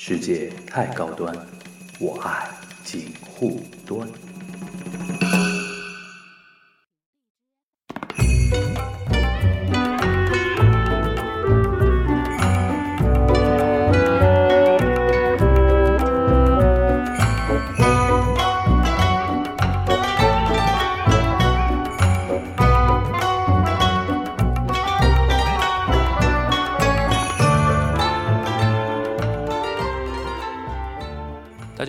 世界太高端，我爱锦护端。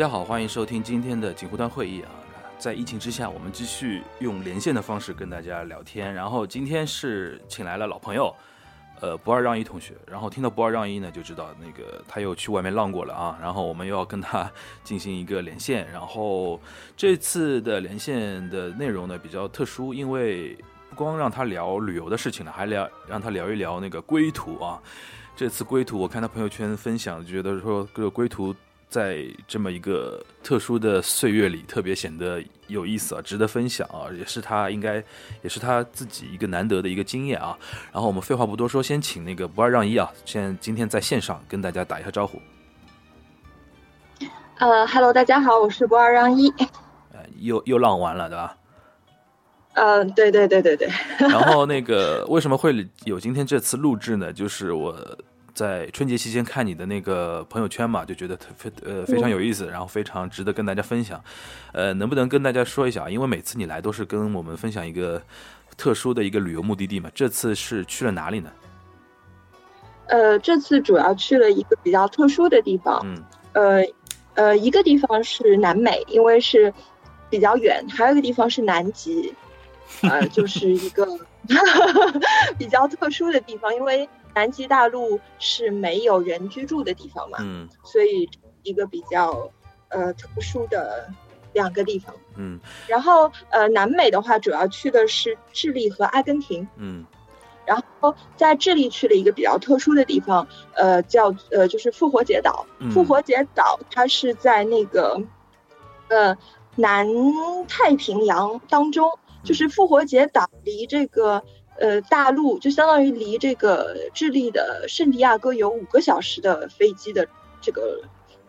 好，欢迎收听今天的锦湖端会议啊。在疫情之下，我们继续用连线的方式跟大家聊天。然后今天是请来了老朋友，呃，不二让一同学。然后听到不二让一呢，就知道那个他又去外面浪过了啊。然后我们又要跟他 进行一个连线。然后这次的连线的内容呢比较特殊，因为不光让他聊旅游的事情了，还聊让他聊一聊那个归途啊。这次归途，我看他朋友圈分享，就觉得说这个归途在这么一个特殊的岁月里，特别显得有意思啊，值得分享啊，也是他应该，也是他自己一个难得的一个经验啊。然后我们废话不多说，先请那个不二让一啊，现今天在线上跟大家打一下招呼。呃，Hello，大家好，我是不二让一。呃，又又浪完了，对吧？嗯、对对对对对。然后那个为什么会有今天这次录制呢？就是我在春节期间看你的那个朋友圈嘛，就觉得特非呃非常有意思，然后非常值得跟大家分享。呃，能不能跟大家说一下？因为每次你来都是跟我们分享一个特殊的一个旅游目的地嘛，这次是去了哪里呢？呃，这次主要去了一个比较特殊的地方。嗯呃呃，一个地方是南美，因为是比较远；还有一个地方是南极，呃，就是一个 比较特殊的地方，因为南极大陆是没有人居住的地方嘛，嗯所以一个比较呃特殊的两个地方。嗯然后呃，南美的话，主要去的是智利和阿根廷。嗯然后在智利去了一个比较特殊的地方，呃，叫呃就是复活节岛。嗯复活节岛它是在那个呃南太平洋当中，就是复活节岛离这个呃大陆就相当于离这个智利的圣地亚哥有五个小时的飞机的这个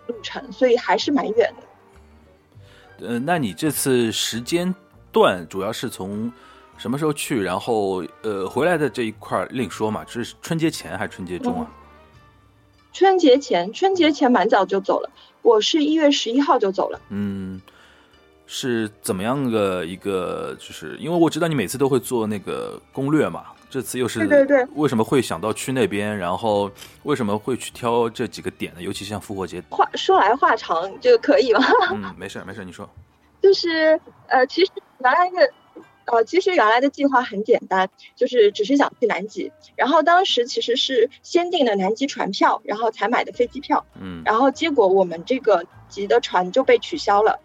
路程，所以还是蛮远的。呃，那你这次时间段主要是从什么时候去？然后呃回来的这一块儿另说嘛，这是春节前还是春节中啊？春节前，春节前蛮早就走了，我是一月十一号就走了。嗯，是怎么样的一个？就是因为我知道你每次都会做那个攻略嘛，这次又是对对对为什么会想到去那边？然后为什么会去挑这几个点呢？尤其像复活节。话说来话长，这个可以吗？嗯，没事儿没事儿，你说。就是呃，其实原来的呃，其实原来的计划很简单，就是只是想去南极。然后当时其实是先订的南极船票，然后才买的飞机票。嗯然后结果我们这个级的船就被取消了。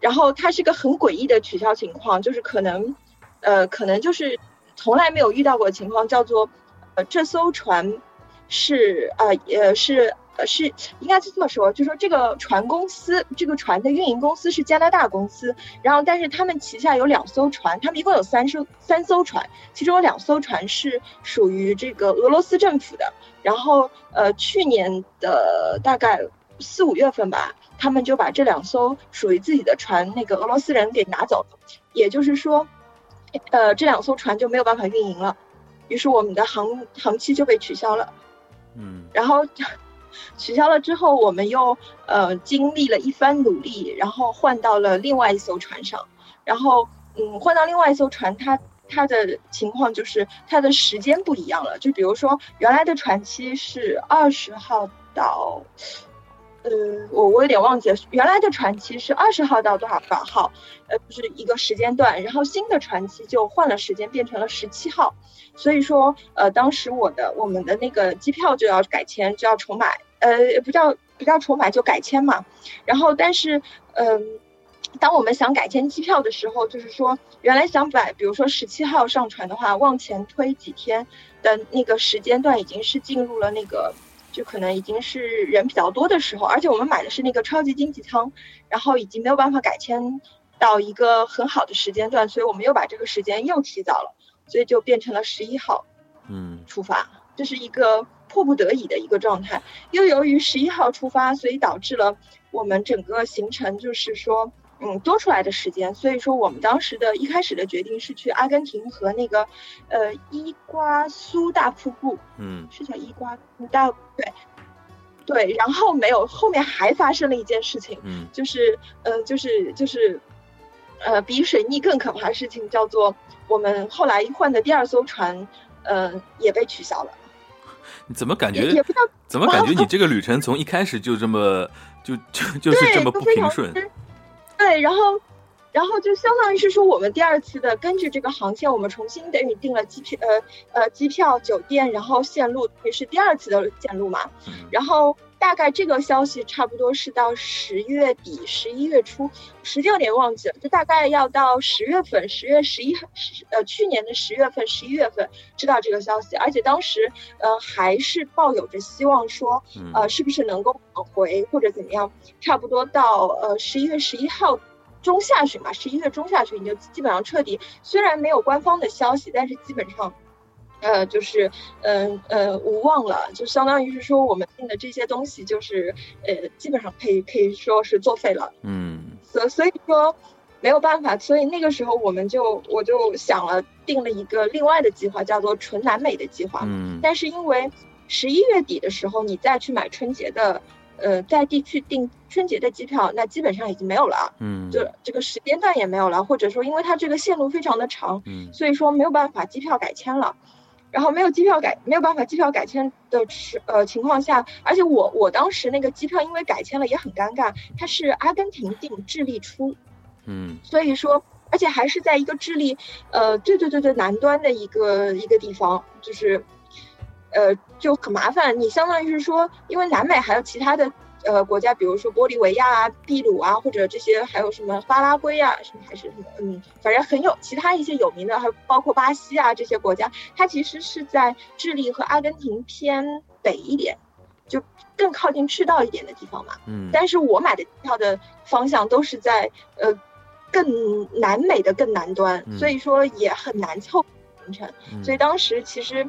然后它是个很诡异的取消情况，就是可能呃，可能就是从来没有遇到过情况，叫做呃，这艘船是呃呃是。呃，是应该是这么说，就说这个船公司，这个船的运营公司是加拿大公司，然后但是他们旗下有两艘船，他们一共有三艘三艘船，其中有两艘船是属于这个俄罗斯政府的。然后呃，去年的大概四五月份吧，他们就把这两艘属于自己的船，那个俄罗斯人给拿走了，也就是说，呃，这两艘船就没有办法运营了，于是我们的航航期就被取消了。嗯然后取消了之后，我们又呃经历了一番努力，然后换到了另外一艘船上。然后嗯，换到另外一艘船，它它的情况就是它的时间不一样了。就比如说原来的船期是二十号到，呃，我我有点忘记了，原来的船期是二十号到多少多少号，呃，就是一个时间段。然后新的船期就换了时间，变成了十七号。所以说，呃，当时我的我们的那个机票就要改签，就要重买，呃，不叫不叫重买就改签嘛。然后，但是，嗯、当我们想改签机票的时候，就是说原来想买，比如说十七号上船的话，往前推几天的那个时间段已经是进入了那个。就可能已经是人比较多的时候，而且我们买的是那个超级经济舱，然后已经没有办法改签到一个很好的时间段，所以我们又把这个时间又提早了。所以就变成了十一号嗯出发。这是一个迫不得已的一个状态。又由于十一号出发，所以导致了我们整个行程就是说，嗯，多出来的时间。所以说，我们当时的一开始的决定是去阿根廷和那个，呃，伊瓜苏大瀑布，嗯，是叫伊瓜苏大对。对，然后没有，后面还发生了一件事情，嗯，就是，呃，就是，就是，呃，比水逆更可怕的事情，叫做我们后来换的第二艘船，呃，也被取消了。你怎么感觉？也不知道怎么感觉 你这个旅程从一开始就这么就就就是这么不平顺？对，然后。然后就相当于是说，我们第二次的根据这个航线，我们重新等于订了机票，呃呃，机票、酒店，然后线路也是第二次的线路嘛。然后大概这个消息差不多是到十月底、十一月初，时间有点忘记了，就大概要到十月份，十月十一，呃，去年的十月份、十一月份知道这个消息，而且当时呃还是抱有着希望说，呃，是不是能够挽回或者怎么样？差不多到呃十一月十一号。中下旬吧，十一月中下旬你就基本上彻底，虽然没有官方的消息，但是基本上，呃，就是嗯呃无望了，就相当于是说我们订的这些东西就是呃基本上可以可以说是作废了。嗯，所所以说没有办法，所以那个时候我们就我就想了定了一个另外的计划，叫做纯南美的计划。嗯，但是因为十一月底的时候你再去买春节的。呃，在地区订春节的机票，那基本上已经没有了，嗯，就这个时间段也没有了，或者说，因为它这个线路非常的长，嗯，所以说没有办法机票改签了，然后没有机票改，没有办法机票改签的时呃情况下，而且我我当时那个机票因为改签了也很尴尬，它是阿根廷订，智利出，嗯，所以说，而且还是在一个智利，呃，最最最最南端的一个一个地方，就是。呃，就很麻烦。你相当于是说，因为南美还有其他的呃国家，比如说玻利维亚啊、秘鲁啊，或者这些还有什么巴拉圭啊，什么还是什么，嗯，反正很有其他一些有名的，还包括巴西啊这些国家，它其实是在智利和阿根廷偏北一点，就更靠近赤道一点的地方嘛。嗯。但是我买的票的方向都是在呃更南美的更南端，所以说也很难凑行程。所以当时其实。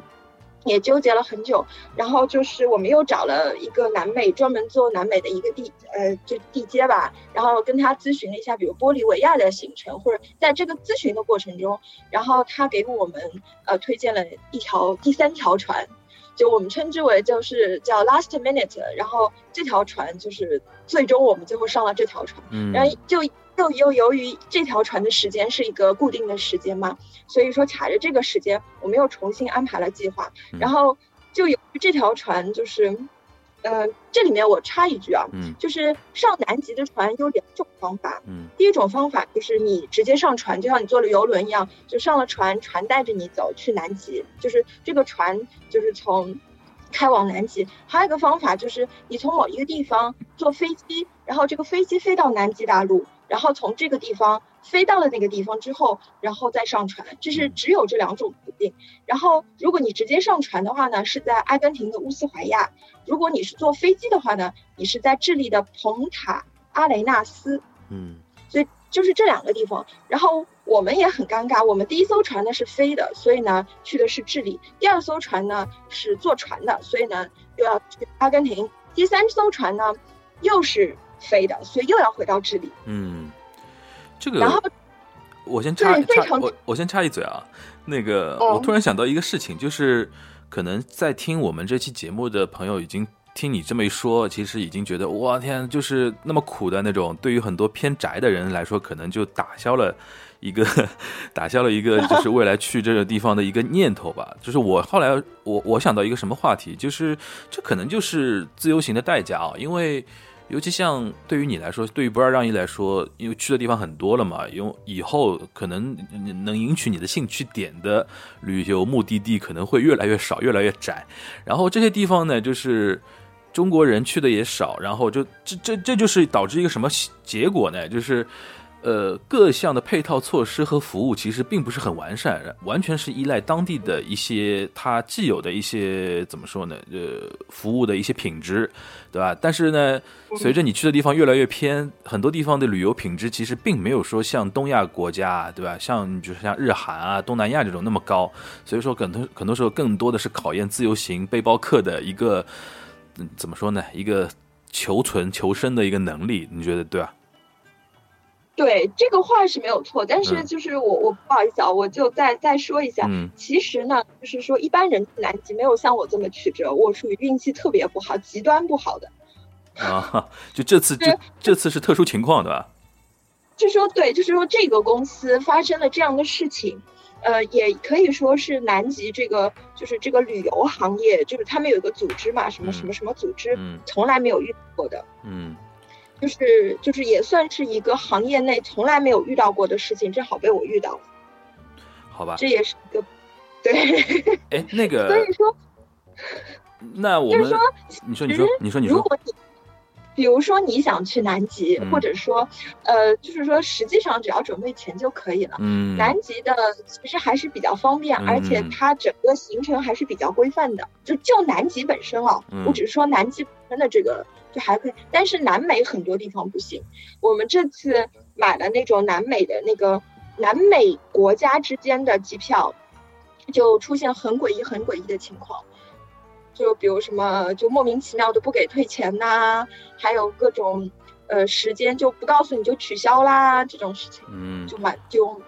也纠结了很久，然后就是我们又找了一个南美专门做南美的一个地呃就地接吧，然后跟他咨询了一下，比如玻利维亚的行程，或者在这个咨询的过程中，然后他给我们呃推荐了一条第三条船，就我们称之为就是叫 last minute，然后这条船就是最终我们最后上了这条船，然后就。又又由于这条船的时间是一个固定的时间嘛，所以说卡着这个时间，我们又重新安排了计划。然后就由于这条船就是，嗯，这里面我插一句啊，嗯，就是上南极的船有两种方法，嗯，第一种方法就是你直接上船，就像你坐了游轮一样，就上了船，船带着你走去南极，就是这个船就是从开往南极。还有一个方法就是你从某一个地方坐飞机，然后这个飞机飞到南极大陆。然后从这个地方飞到了那个地方之后，然后再上船，这是只有这两种途径。然后如果你直接上船的话呢，是在阿根廷的乌斯怀亚；如果你是坐飞机的话呢，你是在智利的蓬塔阿雷纳斯。嗯，所以就是这两个地方。然后我们也很尴尬，我们第一艘船呢是飞的，所以呢去的是智利；第二艘船呢是坐船的，所以呢又要去阿根廷；第三艘船呢又是。飞的，所以又要回到智利。嗯，这个，然后我先插插我我先插一嘴啊，那个我突然想到一个事情，就是可能在听我们这期节目的朋友，已经听你这么一说，其实已经觉得哇天，就是那么苦的那种，对于很多偏宅的人来说，可能就打消了一个 打消了一个就 是未来去这个地方的一个念头吧。就是我后来我我想到一个什么话题，就是这可能就是自由行的代价啊，因为。尤其像对于你来说，对于不二让一来说，因为去的地方很多了嘛，因为以后可能能引起你的兴趣点的旅游目的地可能会越来越少，越来越窄。然后这些地方呢，就是中国人去的也少，然后就这这这就是导致一个什么结果呢？就是呃，各项的配套措施和服务其实并不是很完善，完全是依赖当地的一些它既有的一些怎么说呢？呃，服务的一些品质，对吧？但是呢，随着你去的地方越来越偏，很多地方的旅游品质其实并没有说像东亚国家，对吧？像比如像日韩啊、东南亚这种那么高，所以说很多很多时候更多的是考验自由行背包客的一个，怎么说呢？一个求存求生的一个能力，你觉得对吧？对这个话是没有错，但是嗯就是我我不好意思啊，我就再再说一下，嗯其实呢，就是说一般人去南极没有像我这么曲折，我属于运气特别不好、极端不好的。啊，就这次这 这次是特殊情况，对吧？就说对，就是说这个公司发生了这样的事情，呃，也可以说是南极这个就是这个旅游行业，就是他们有一个组织嘛，什么嗯什么什么组织，嗯从来没有遇到过的，嗯就是就是也算是一个行业内从来没有遇到过的事情，正好被我遇到了，好吧。这也是一个对，哎，那个所以，说那我们就是说你说你说你说你说，如果你比如说你想去南极，嗯。或者说呃，就是说实际上只要准备钱就可以了。嗯，南极的其实还是比较方便，嗯而且它整个行程还是比较规范的。就就南极本身哦，嗯。我只是说南极本身的这个就还可以，但是南美很多地方不行。我们这次买了那种南美的那个南美国家之间的机票，就出现很诡异、很诡异的情况。就比如什么，就莫名其妙的不给退钱呐、还有各种呃时间就不告诉你就取消啦这种事情。嗯就蛮就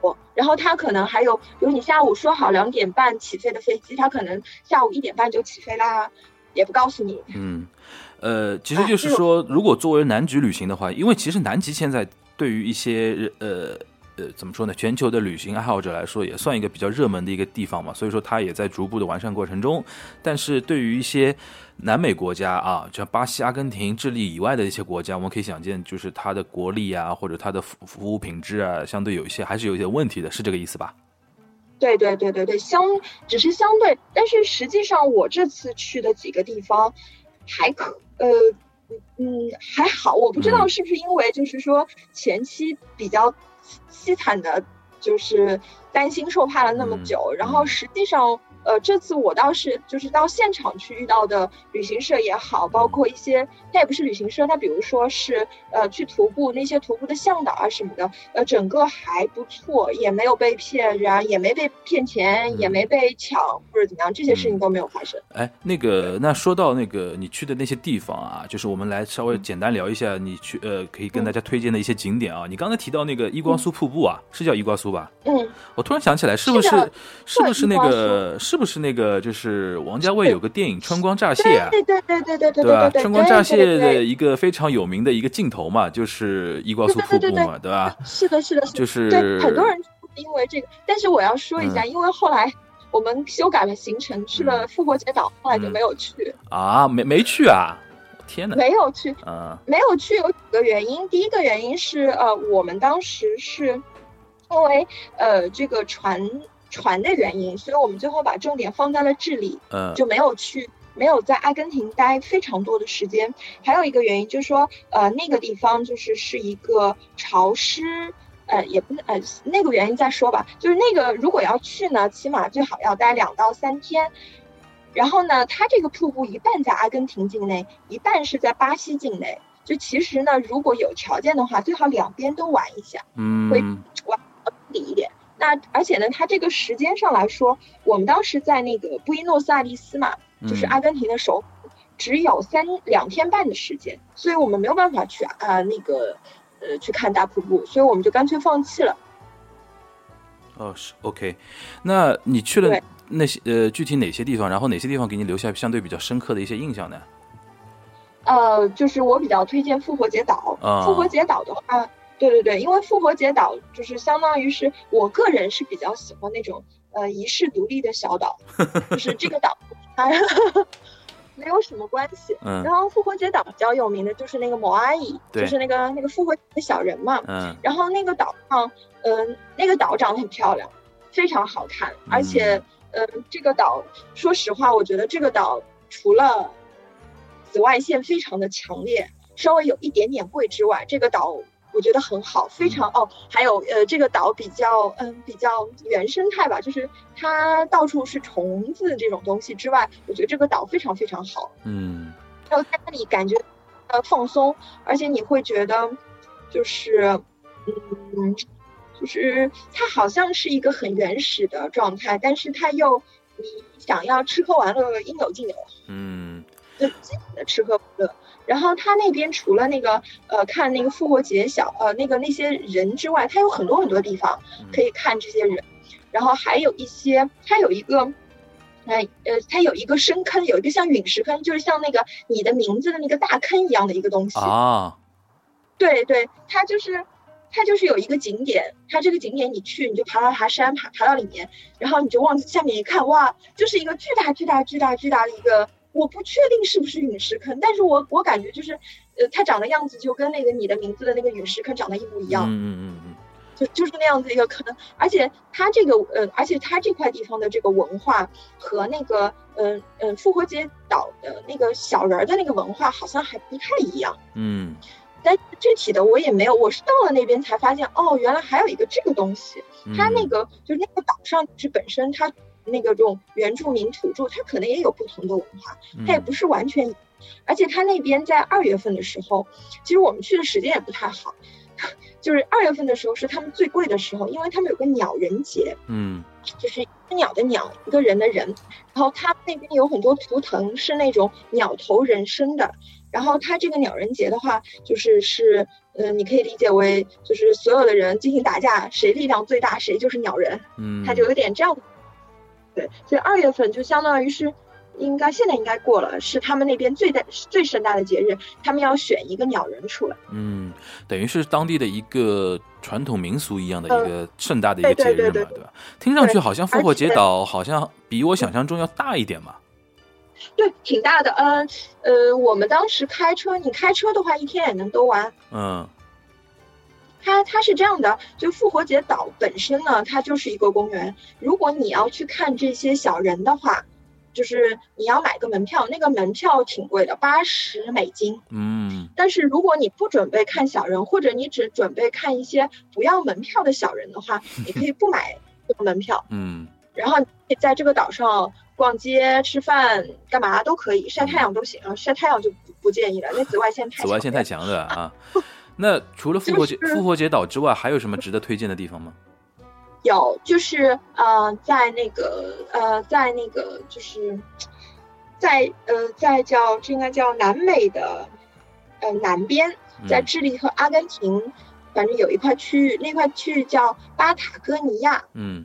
多。然后他可能还有，比如你下午说好两点半起飞的飞机，他可能下午一点半就起飞啦，也不告诉你。嗯，呃，其实啊就是说，如果作为南极旅行的话，因为其实南极现在对于一些呃呃怎么说呢，全球的旅行爱好者来说，也算一个比较热门的一个地方嘛，所以说它也在逐步的完善过程中。但是对于一些南美国家啊，像巴西、阿根廷、智利以外的一些国家，我们可以想见，就是它的国力啊，或者它的服服务品质啊，相对有一些还是有一些问题的，是这个意思吧？对对对对对，相只是相对，但是实际上我这次去的几个地方还可呃嗯还好，我不知道嗯是不是因为就是说前期比较凄惨的，就是担心受怕了那么嗯久，然后嗯实际上。呃，这次我倒是就是到现场去遇到的旅行社也好，包括一些它也不是旅行社，它比如说是呃去徒步那些徒步的向导啊什么的，呃整个还不错，也没有被骗，然后也没被骗钱，也嗯。没被抢或者怎么样，这些事情都没有发生。哎，那个，那说到那个你去的那些地方啊，就是我们来稍微简单聊一下你去呃，可以跟大家推荐的一些景点啊。你刚才提到那个伊瓜苏瀑布啊，是叫伊瓜苏吧？嗯，我突然想起来，是不是是是不是那个是不是那个就是王家卫有个电影《春光乍泄》啊？对对对对对对对吧？对对，春光乍泄的一个非常有名的一个镜头嘛，就是伊瓜苏瀑对对对布嘛，对吧？是的，是的，是的，就是对很多人因为这个，但是我要说一下，嗯。因为后来我们修改了行程，去了复活节岛，后来就嗯没有去，啊，没没去啊！天哪，没有去，嗯。没有去有几个原因。第一个原因是，呃，我们当时是因为呃这个船船的原因，所以我们最后把重点放在了智利，嗯就没有去，没有在阿根廷待非常多的时间。还有一个原因就是说，呃，那个地方就是是一个潮湿。呃，也不是，呃，那个原因再说吧。就是那个，如果要去呢，起码最好要待两到三天。然后呢，它这个瀑布一半在阿根廷境内，一半是在巴西境内。就其实呢，如果有条件的话，最好两边都玩一下。会嗯理一点。那而且呢，它这个时间上来说，我们当时在那个布宜诺斯艾利斯嘛，就是嗯阿根廷的首府，只有三两天半的时间，所以我们没有办法去啊、那个呃去看大瀑布，所以我们就干脆放弃了。哦，是 OK。那你去了那些呃具体哪些地方？然后哪些地方给你留下相对比较深刻的一些印象呢？呃，就是我比较推荐复活节岛。啊复活节岛的话，对对对，因为复活节岛就是相当于是我个人是比较喜欢那种呃遗世独立的小岛，就是这个岛它 没有什么关系。嗯然后复活节岛比较有名的就是那个摩阿姨，就是那个那个复活节的小人嘛。嗯然后那个岛上，嗯、那个岛长得很漂亮，非常好看，而且，呃，这个岛，说实话，我觉得这个岛除了紫外线非常的强烈，稍微有一点点贵之外，这个岛我觉得很好，非常哦。还有呃，这个岛比较嗯比较原生态吧，就是它到处是虫子这种东西之外，我觉得这个岛非常非常好。嗯，还有在那里感觉呃放松，而且你会觉得就是嗯，就是它好像是一个很原始的状态，但是它又你想要吃喝玩乐应有尽有。嗯，就基本的吃喝玩乐。然后他那边除了那个呃看那个复活节小呃那个那些人之外，他有很多很多地方可以看这些人，然后还有一些他有一个，哎呃他有一个深坑，有一个像陨石坑，就是像那个你的名字的那个大坑一样的一个东西啊。对对，它就是它就是有一个景点，它这个景点你去你就爬到爬山爬爬到里面，然后你就往下面一看，哇，就是一个巨大巨大巨大巨大的一个。我不确定是不是陨石坑，但是我我感觉就是，呃，它长的样子就跟那个你的名字的那个陨石坑长得一模一样。嗯嗯嗯嗯，就就是那样子一个坑，而且它这个呃，而且它这块地方的这个文化和那个嗯嗯复活节岛的那个小人儿的那个文化好像还不太一样。嗯，但具体的我也没有，我是到了那边才发现，哦，原来还有一个这个东西。它那个就是那个岛上是本身它。那个这种原住民土著，他可能也有不同的文化，他也不是完全，而且他那边在二月份的时候，其实我们去的时间也不太好，就是二月份的时候是他们最贵的时候，因为他们有个鸟人节，嗯，就是鸟的鸟，一个人的人，然后他那边有很多图腾是那种鸟头人身的，然后他这个鸟人节的话，就是是，嗯，你可以理解为就是所有的人进行打架，谁力量最大，谁就是鸟人，嗯，他就有点这样。对，所以二月份就相当于是，应该现在应该过了，是他们那边最大最盛大的节日，他们要选一个鸟人出来。嗯，等于是当地的一个传统民俗一样的一个盛大的一个节日嘛，对吧？听上去好像复活节岛好像比我想象中要大一点嘛。对，挺大的。嗯呃，我们当时开车，你开车的话一天也能兜完。嗯。它它是这样的，就复活节岛本身呢，它就是一个公园。如果你要去看这些小人的话，就是你要买个门票，那个门票挺贵的，八十美金。嗯。但是如果你不准备看小人，或者你只准备看一些不要门票的小人的话，你可以不买这个门票。嗯。然后你在这个岛上逛街、吃饭、干嘛都可以，晒太阳都行啊。晒太阳就不不建议了，那紫外线太紫外线太强的啊。那除了复活节复活节岛之外，还有什么值得推荐的地方吗？有，就是呃，在那个呃，在那个就是在呃，在叫这应该叫南美的呃南边，在智利和阿根廷，反正有一块区域，那块区域叫巴塔哥尼亚。嗯，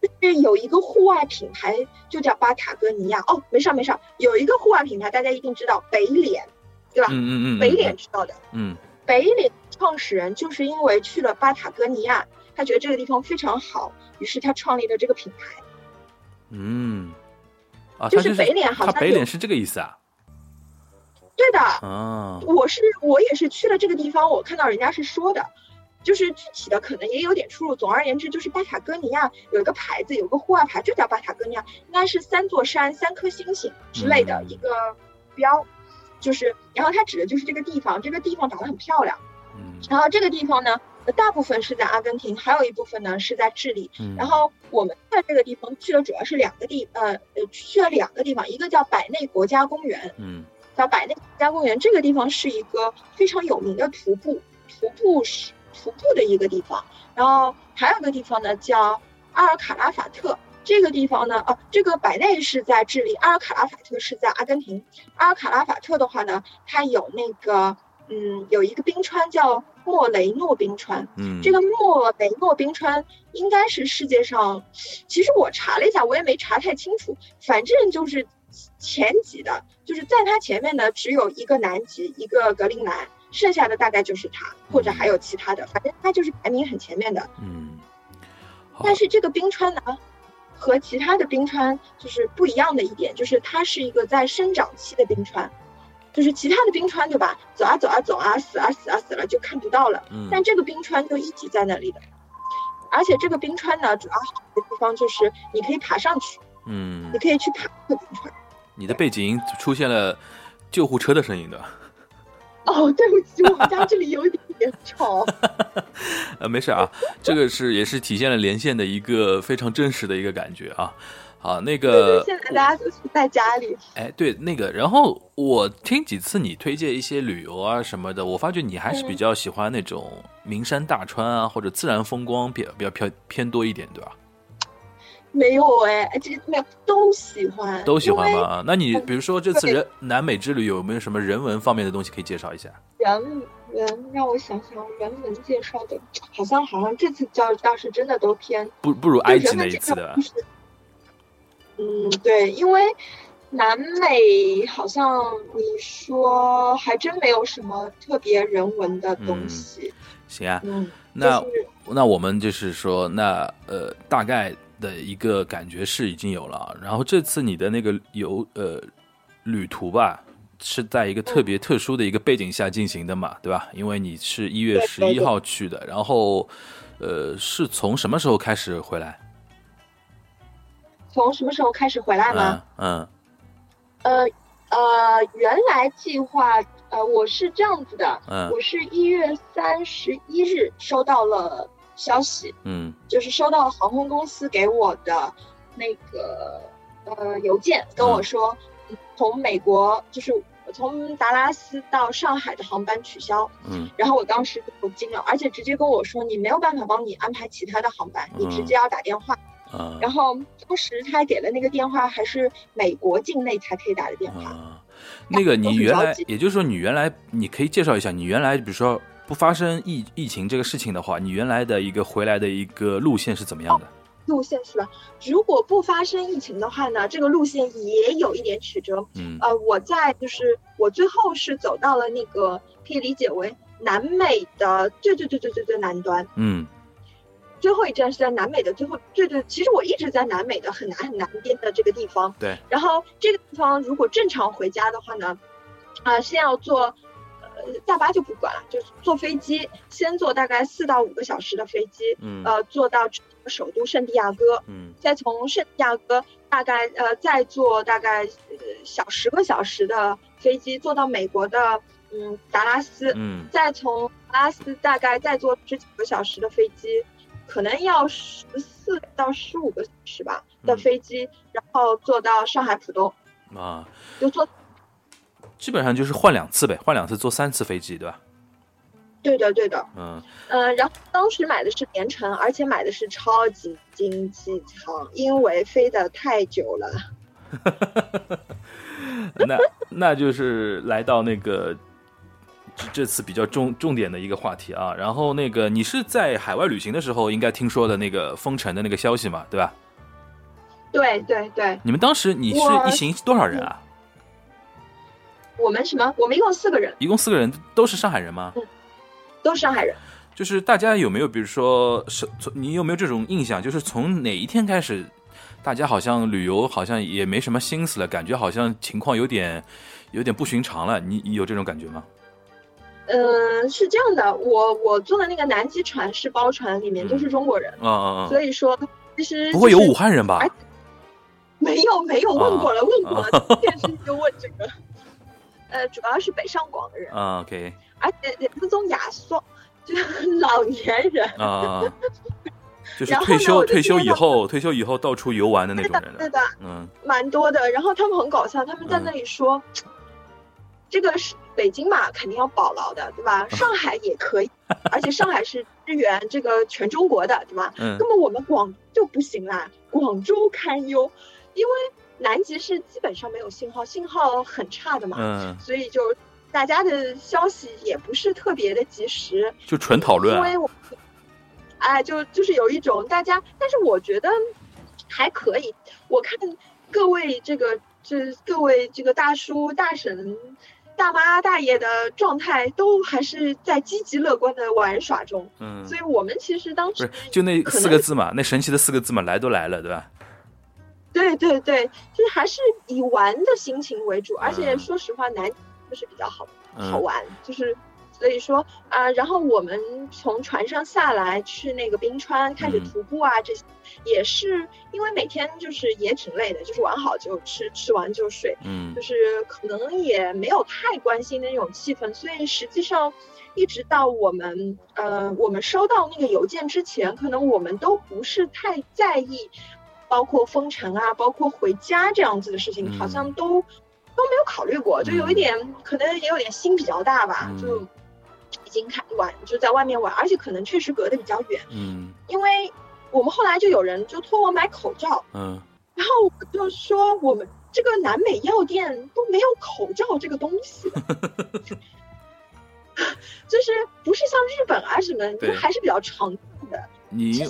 就是有一个户外品牌就叫巴塔哥尼亚。哦，没事没事，有一个户外品牌大家一定知道，北脸，对吧？嗯嗯嗯，北脸知道的。嗯。北岭创始人就是因为去了巴塔哥尼亚，他觉得这个地方非常好，于是他创立了这个品牌。嗯，啊，就是北脸，好像北脸是这个意思啊？对的。啊，我是我也是去了这个地方，我看到人家是说的，就是具体的可能也有点出入。总而言之，就是巴塔哥尼亚有一个牌子，有个户外牌，就叫巴塔哥尼亚，应该是三座山、三颗星星之类的一个标。就是，然后它指的就是这个地方，这个地方长得很漂亮。嗯，然后这个地方呢，大部分是在阿根廷，还有一部分呢是在智利。嗯，然后我们在这个地方去的主要是两个地，呃呃，去了两个地方，一个叫百内国家公园。嗯，叫百内国家公园，这个地方是一个非常有名的徒步徒步是徒步的一个地方。然后还有个地方呢叫阿尔卡拉法特。这个地方呢，啊，这个百内是在智利，阿尔卡拉法特是在阿根廷。阿尔卡拉法特的话呢，它有那个，嗯，有一个冰川叫莫雷诺冰川。嗯，这个莫雷诺冰川应该是世界上，其实我查了一下，我也没查太清楚，反正就是前几的，就是在它前面的只有一个南极，一个格陵兰，剩下的大概就是它，或者还有其他的，反正它就是排名很前面的。嗯，但是这个冰川呢？和其他的冰川就是不一样的一点，就是它是一个在生长期的冰川，就是其他的冰川对吧？走啊走啊走啊，死啊死啊死了就看不到了。嗯。但这个冰川就一直在那里的，而且这个冰川呢，主要好的地方就是你可以爬上去。嗯。你可以去爬这个冰川。你的背景出现了救护车的声音的。哦，对不起，我们家这里有一点点吵。呃，没事啊，这个是也是体现了连线的一个非常真实的一个感觉啊。好，那个现在大家都是在家里。哎，对，那个，然后我听几次你推荐一些旅游啊什么的，我发觉你还是比较喜欢那种名山大川啊，或者自然风光比比较偏偏多一点，对吧？没有哎，这没有都喜欢，都喜欢吗？那你比如说这次人南美之旅有没有什么人文方面的东西可以介绍一下？人文让我想想，人文介绍的，好像好像这次倒倒是真的都偏不不如埃及那一次的。嗯，对，因为南美好像你说还真没有什么特别人文的东西。行啊，嗯，那那我们就是说，那呃，大概的一个感觉是已经有了。然后这次你的那个游呃旅途吧，是在一个特别特殊的一个背景下进行的嘛，对吧？因为你是一月十一号去的，然后呃，是从什么时候开始回来？从什么时候开始回来吗？嗯，呃呃，原来计划呃，我是这样子的，嗯，我是一月三十一日收到了消息，嗯，就是收到航空公司给我的那个呃邮件，跟我说从美国就是从达拉斯到上海的航班取消，嗯，然后我当时就惊了，而且直接跟我说你没有办法帮你安排其他的航班，你直接要打电话。然后当时他给了那个电话，还是美国境内才可以打的电话。那个你原来，也就是说你原来，你可以介绍一下，你原来比如说不发生疫疫情这个事情的话，你原来的一个回来的一个路线是怎么样的？路线是吧？如果不发生疫情的话呢，这个路线也有一点曲折。嗯，呃，我在就是我最后是走到了那个可以理解为南美的最最最最最最南端。嗯。最后一站是在南美的最后，最最，其实我一直在南美的很南很南边的这个地方。对。然后这个地方如果正常回家的话呢，啊，先要坐，呃，大巴就不管了，就是坐飞机，先坐大概四到五个小时的飞机，嗯，呃，坐到首都圣地亚哥，嗯，再从圣地亚哥大概呃再坐大概小十个小时的飞机坐到美国的嗯达拉斯，嗯，再从达拉斯大概再坐十几个小时的飞机。可能要十四到十五个小时吧的飞机，然后坐到上海浦东啊，就坐，基本上就是换两次呗，换两次坐三次飞机，对吧？对的，对的，嗯呃，然后当时买的是连程，而且买的是超级经济舱，因为飞的太久了。那那就是来到那个。这次比较重重点的一个话题啊，然后那个你是在海外旅行的时候应该听说的那个封城的那个消息嘛，对吧？对对对。你们当时你是一行多少人啊？我们什么？我们一共四个人。一共四个人都是上海人吗？嗯，都是上海人。就是大家有没有，比如说是从你有没有这种印象？就是从哪一天开始，大家好像旅游好像也没什么心思了，感觉好像情况有点有点不寻常了。你有这种感觉吗？嗯，是这样的，我我坐的那个南极船是包船，里面都是中国人，嗯嗯嗯，所以说其实不会有武汉人吧？没有没有，问过了问过了，电视就问这个，呃，主要是北上广的人，啊 OK，而且那种亚索，就是 老年人，啊，就是退休退休以后退休以后到处游玩的那种人，对的，嗯，蛮多的，然后他们很搞笑，他们在那里说。这个是北京嘛，肯定要保牢的，对吧？上海也可以，而且上海是支援这个全中国的，对吧？嗯。那么我们广就不行啦，广州堪忧，因为南极是基本上没有信号，信号很差的嘛。嗯。所以就大家的消息也不是特别的及时，就纯讨论。因为我，哎，就就是有一种大家，但是我觉得还可以。我看各位这个，这各位这个大叔大婶。大妈大爷的状态都还是在积极乐观的玩耍中，嗯，所以我们其实当时就那四个字嘛，那神奇的四个字嘛，来都来了，对吧？对对对，就是还是以玩的心情为主，而且说实话，南就是比较好好玩，就是所以说啊、然后我们从船上下来去那个冰川开始嗯。徒步啊，这些也是因为每天就是也挺累的，就是玩好就吃，吃完就睡，嗯。就是可能也没有太关心的那种气氛，所以实际上一直到我们呃我们收到那个邮件之前，可能我们都不是太在意，包括封城啊，包括回家这样子的事情，好像嗯。都都没有考虑过，就有一点可能也有点心比较大吧，嗯。就已经开玩就在外面玩，而且可能确实隔得比较远，嗯。因为我们后来就有人就托我买口罩。嗯。然后我就说我们这个南美药店都没有口罩这个东西 就是不是像日本啊什么，就还是比较常。你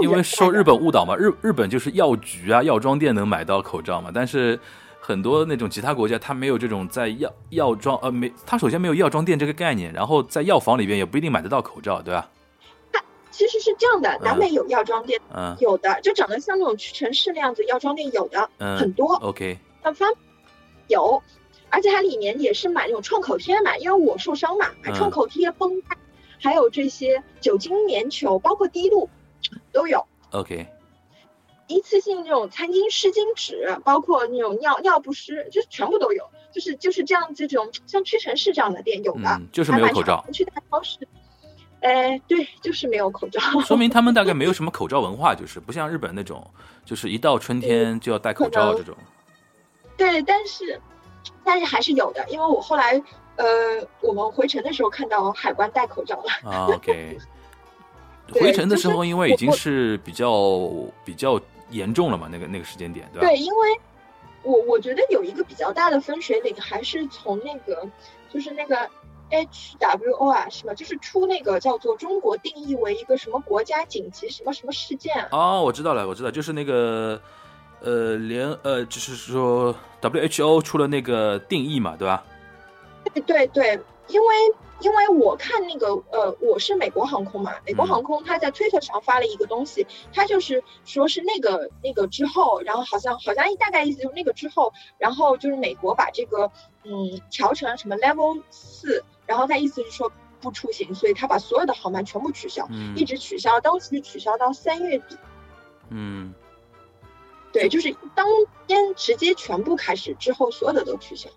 因为受日本误导嘛，日日本就是药局啊、药妆店能买到口罩嘛，但是很多那种其他国家，它没有这种在药药妆呃没，它首先没有药妆店这个概念，然后在药房里边也不一定买得到口罩，对吧？其实是这样的，嗯南美有药妆店，嗯。有的就长得像那种屈臣氏那样子，药妆店有的嗯，很多，OK，很方有，而且它里面也是买那种创口贴买，因为我受伤嘛，买嗯。创口贴、绷带，还有这些酒精棉球，包括滴露都有。OK，一次性这种餐巾、湿巾纸，包括那种尿尿不湿，就是全部都有，就是就是这样这种像屈臣氏这样的店有的，嗯，就是没有口罩去大超市，哎，对，就是没有口罩。说明他们大概没有 什么口罩文化，就是不像日本那种，就是一到春天就要戴口罩这种。对，但是但是还是有的，因为我后来呃，我们回程的时候看到海关戴口罩了。啊，OK。回程的时候，因为已经是比较比较严重了嘛，那个那个时间点，对吧？对，因为我我觉得有一个比较大的分水岭，还是从那个就是那个 HWO 啊，是吧？就是出那个叫做中国定义为一个什么国家紧急什么什么事件啊。哦，我知道了，我知道，就是那个呃，联呃，就是说 WHO 出了那个定义嘛，对吧？对对对，因为因为我看那个呃，我是美国航空嘛，美国嗯航空它在推特上发了一个东西，它就是说是那个那个之后，然后好像好像大概意思就是那个之后，然后就是美国把这个嗯调成什么 Level 四，然后它意思是说不出行，所以它把所有的航班全部取消，嗯一直取消，当时取消到三月底，嗯对，就是当天直接全部开始之后，所有的都取消。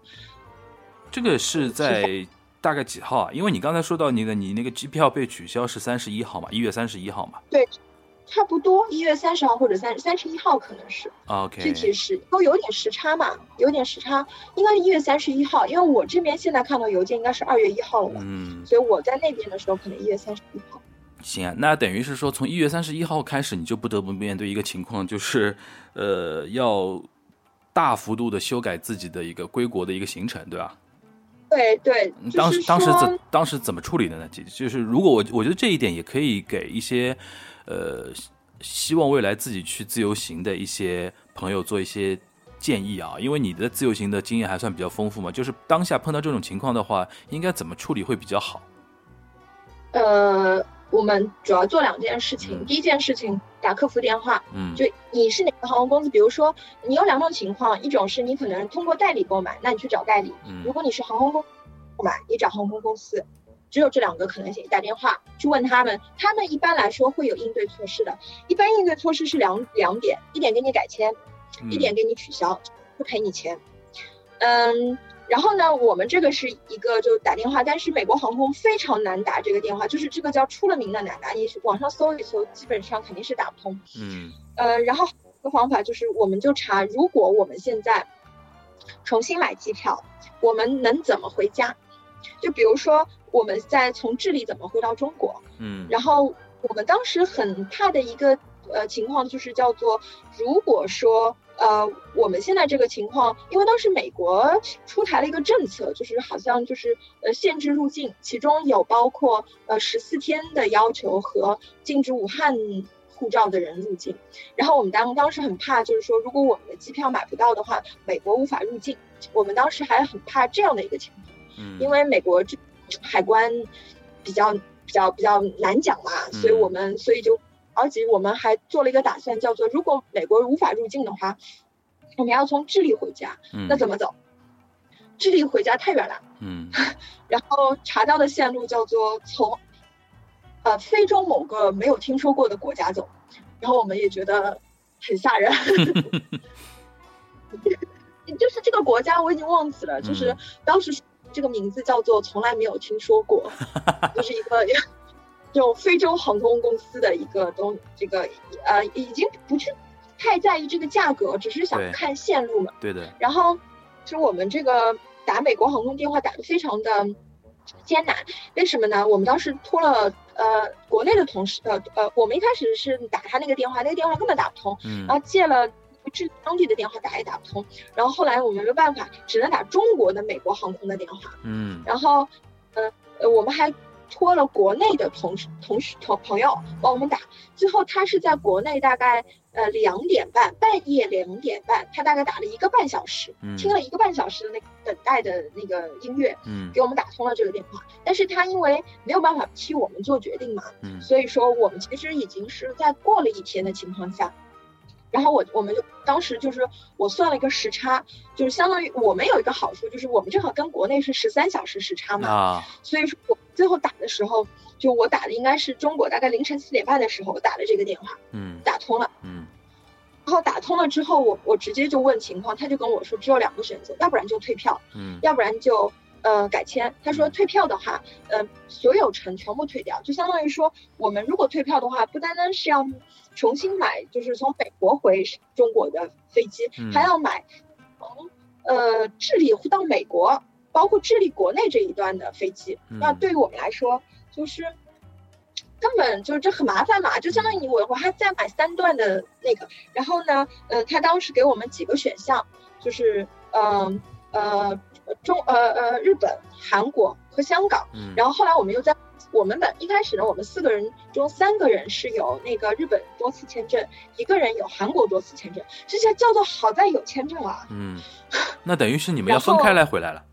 这个是在大概几号啊？因为你刚才说到你的你那个机票被取消是三十一号嘛，一月三十一号嘛。对差不多一月三十号或者三三十一号可能是。啊 OK，具体是都有点时差嘛，有点时差，应该是一月三十一号，因为我这边现在看到邮件应该是二月一号了嘛，嗯，所以我在那边的时候可能一月三十一号。行啊，那等于是说从一月三十一号开始，你就不得不面对一个情况，就是呃，要大幅度的修改自己的一个归国的一个行程，对吧？对对，当时当时怎当时怎么处理的呢？就就是如果我我觉得这一点也可以给一些呃希望未来自己去自由行的一些朋友做一些建议啊，因为你的自由行的经验还算比较丰富嘛，就是当下碰到这种情况的话，应该怎么处理会比较好？呃，我们主要做两件事情，嗯第一件事情打客服电话，嗯就你是哪个航空公司，比如说你有两种情况，一种是你可能通过代理购买，那你去找代理；如嗯果你是航空公司购买，你找航空公司。只有这两个可能性，打电话去问他们，他们一般来说会有应对措施的。一般应对措施是两两点，一点给你改签，嗯一点给你取消，不赔你钱。嗯，然后呢，我们这个是一个就打电话，但是美国航空非常难打这个电话，就是这个叫出了名的难打，你网上搜一搜，基本上肯定是打不通。嗯呃，然后一个方法就是，我们就查，如果我们现在重新买机票，我们能怎么回家？就比如说，我们在从智利怎么回到中国？嗯然后我们当时很怕的一个呃情况就是叫做，如果说呃我们现在这个情况，因为当时美国出台了一个政策，就是好像就是呃限制入境，其中有包括呃十四天的要求和禁止武汉。护照的人入境，然后我们当当时很怕，就是说，如果我们的机票买不到的话，美国无法入境。我们当时还很怕这样的一个情况。嗯，因为美国这海关比较比较比较难讲嘛，嗯所以我们所以就而且我们还做了一个打算，叫做如果美国无法入境的话，我们要从智利回家，嗯那怎么走？智利回家太远了，嗯 然后查到的线路叫做从呃非洲某个没有听说过的国家走，然后我们也觉得很吓人。就是这个国家我已经忘记了，就是嗯当时这个名字叫做从来没有听说过，就是一个这种非洲航空公司的一个东，这个呃已经不去太在意这个价格，只是想看线路嘛。对的，然后其实我们这个打美国航空电话打的非常的艰难，为什么呢？我们当时托了呃国内的同事，呃呃，我们一开始是打他那个电话，那个电话根本打不通，嗯。然后借了至当地的电话打也打不通，然后后来我们没办法，只能打中国的美国航空的电话，嗯。然后呃呃我们还托了国内的同事同事同朋友帮我们打，最后他是在国内大概呃两点半半夜两点半，他大概打了一个半小时，嗯听了一个半小时的那个等待的那个音乐，嗯给我们打通了这个电话，但是他因为没有办法替我们做决定嘛，嗯所以说我们其实已经是在过了一天的情况下，然后我我们就当时就是我算了一个时差，就是相当于我们有一个好处，就是我们正好跟国内是十三小时时差嘛，啊所以说我最后打的时候，就我打的应该是中国大概凌晨四点半的时候我打的这个电话，嗯打通了。嗯然后打通了之后，我我直接就问情况，他就跟我说只有两个选择，要不然就退票，嗯要不然就呃改签。他说退票的话，呃所有程全部退掉，就相当于说我们如果退票的话，不单单是要重新买，就是从美国回中国的飞机，嗯还要买从呃智利到美国，包括智利国内这一段的飞机。嗯那对于我们来说，就是。根本就是这很麻烦嘛，就相当于你我我还再买三段的那个，然后呢，呃，他当时给我们几个选项，就是嗯呃中呃呃日本、韩国和香港，嗯。然后后来我们又在我们本一开始呢，我们四个人中三个人是有那个日本多次签证，一个人有韩国多次签证，这些叫做好在有签证啊。嗯，那等于是你们要分开来回来了，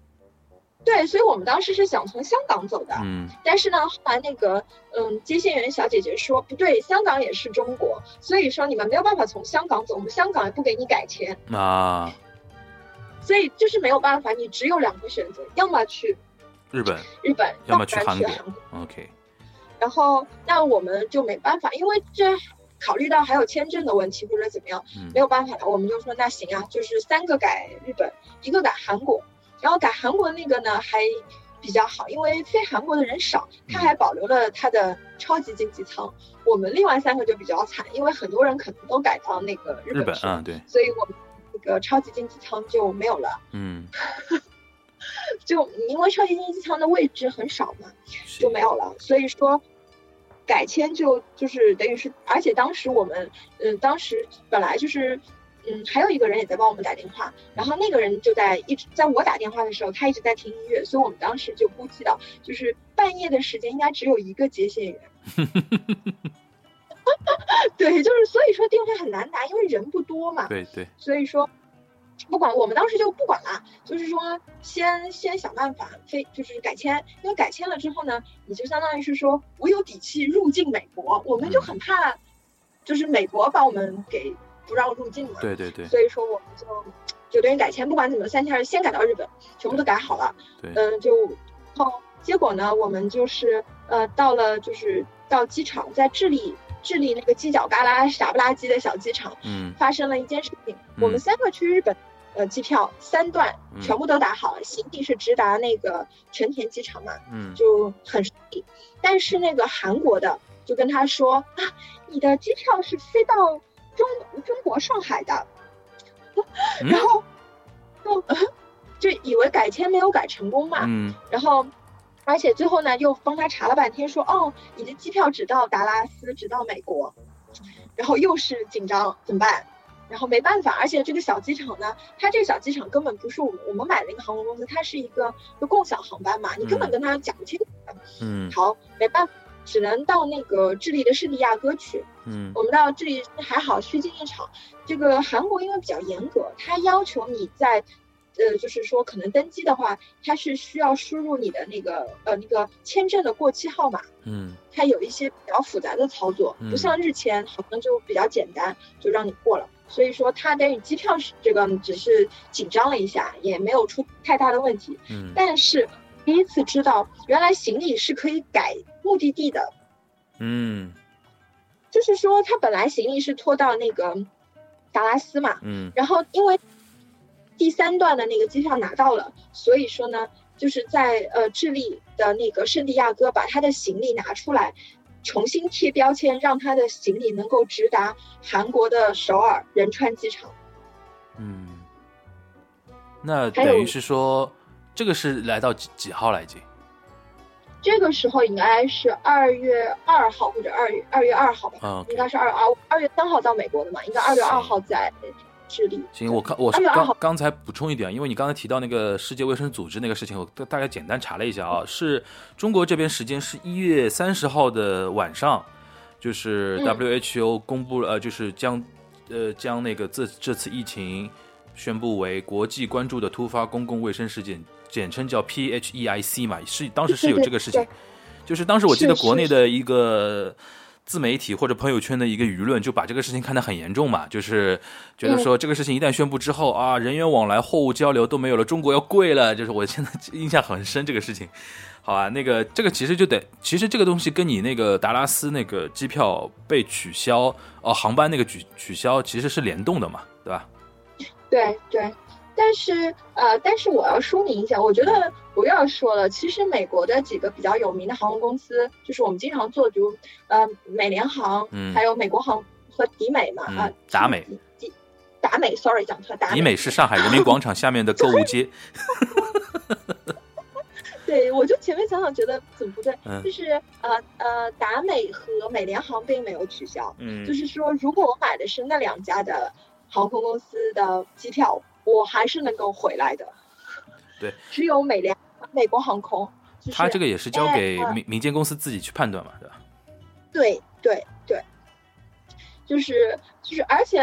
对，所以我们当时是想从香港走的，嗯。但是呢，后来那个嗯接线员小姐姐说不对，香港也是中国，所以说你们没有办法从香港走，我们香港也不给你改签，啊所以就是没有办法，你只有两个选择，要么去日本日本，要么去韩国。OK 然后那我们就没办法，因为这考虑到还有签证的问题或者怎么样，嗯没有办法了，我们就说那行啊，就是三个改日本，一个改韩国，然后改韩国那个呢还比较好，因为飞韩国的人少，他还保留了他的超级经济舱。我们另外三个就比较惨，因为很多人可能都改到那个日日本本去了，啊对所以我们那个超级经济舱就没有了，嗯 就因为超级经济舱的位置很少嘛，就没有了。所以说，改签就就是等于是，而且当时我们，嗯，当时本来就是，嗯，还有一个人也在帮我们打电话，然后那个人就在一直在我打电话的时候，他一直在听音乐，所以我们当时就估计到，就是半夜的时间应该只有一个接线员。对，就是所以说电话很难打，因为人不多嘛。对对所以说，不管我们当时就不管了，就是说先先想办法非，就是改签，因为改签了之后呢，你就相当于是说我有底气入境美国，我们就很怕，就是美国把我们给不让入境嘛。对对对所以说我们就就等于改签，不管怎么三天先改到日本，全部都改好了。对嗯，就后结果呢，我们就是呃到了就是到机场，在智利智利那个犄角旮旯傻不拉几的小机场，嗯。发生了一件事情，嗯。我们三个去日本。呃，机票三段嗯。全部都打好了，行李是直达那个成田机场嘛，嗯。就很顺利。但是那个韩国的就跟他说啊，你的机票是飞到中中国上海的，嗯。然后就 就以为改签没有改成功嘛，嗯。然后而且最后呢又帮他查了半天说，哦，你的机票只到达拉斯，只到美国，然后又是紧张怎么办？然后没办法，而且这个小机场呢，它这个小机场根本不是我们我们买的那个航空公司，它是一个就共享航班嘛，你根本嗯跟他讲不清楚。嗯好，没办法，只能到那个智利的圣地亚哥去。嗯我们到智利还好，虚惊一场。这个韩国因为比较严格，它要求你在，呃，就是说可能登机的话，它是需要输入你的那个呃那个签证的过期号码，嗯它有一些比较复杂的操作，嗯不像日签好像就比较简单，就让你过了。所以说它等于机票是这个只是紧张了一下，也没有出太大的问题。嗯但是第一次知道原来行李是可以改目的地的，嗯就是说他本来行李是拖到那个达拉斯嘛，嗯然后因为第三段的那个机票拿到了，所以说呢，就是在呃智利的那个圣地亚哥把他的行李拿出来，重新贴标签，让他的行李能够直达韩国的首尔仁川机场。嗯，那等于是说，这个是来到几几号来着？这个时候应该是二月二号或者二月二月二号吧，应该是二二二月三号到美国的嘛，应该二月二号在行，我看我是2月2刚刚才补充一点，因为你刚才提到那个世界卫生组织那个事情，我大大概简单查了一下啊，是中国这边时间是一月三十号的晚上，就是嗯。WHO 公布了，呃，就是将呃将那个这这次疫情宣布为国际关注的突发公共卫生事件，简称叫 PHEIC 嘛，是当时是有这个事情对对，就是当时我记得国内的一个。自媒体或者朋友圈的一个舆论就把这个事情看得很严重嘛，就是觉得说这个事情一旦宣布之后啊，人员往来、货物交流都没有了，中国要跪了。就是我现在 印象很深这个事情。好啊，那个这个其实就得，其实这个东西跟你那个达拉斯那个机票被取消哦，航班那个取取消其实是联动的嘛，对吧？对对，但是呃，但是我要说明一下，我觉得不要说了，其实美国的几个比较有名的航空公司，就是我们经常做，比如呃美联航，嗯还有美国航和迪美嘛，嗯啊，达美迪，达美，sorry 讲错，达迪美是上海人民广场下面的购物街，对，我就前面想想觉得怎么不对，嗯就是呃呃，达美和美联航并没有取消，嗯就是说如果我买的是那两家的航空公司的机票，我还是能够回来的。对，只有美联美国航空，就是他这个也是交给民民间公司自己去判断嘛，对吧？对对对，就是就是，而且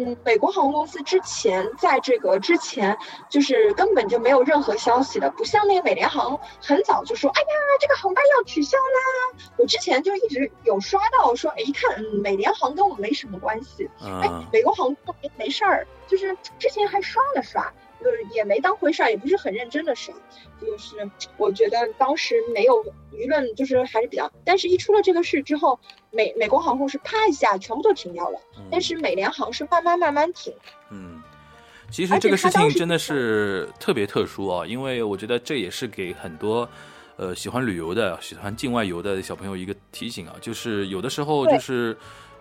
嗯，美国航空公司之前在这个之前就是根本就没有任何消息的，不像那个美联航很早就说，哎呀，这个航班要取消啦。我之前就一直有刷到说，哎，一看，嗯，美联航跟我没什么关系，哎嗯，美国航空没没事儿，就是之前还刷了刷。就是也没当回事儿，也不是很认真的事儿，就是我觉得当时没有舆论，就是还是比较，但是一出了这个事之后，美美国航空是啪一下全部都停掉了，但是美联航是慢慢慢慢停。嗯，其实这个事情真的是特别特殊啊，因为我觉得这也是给很多呃喜欢旅游的、喜欢境外游的小朋友一个提醒啊，就是有的时候就是。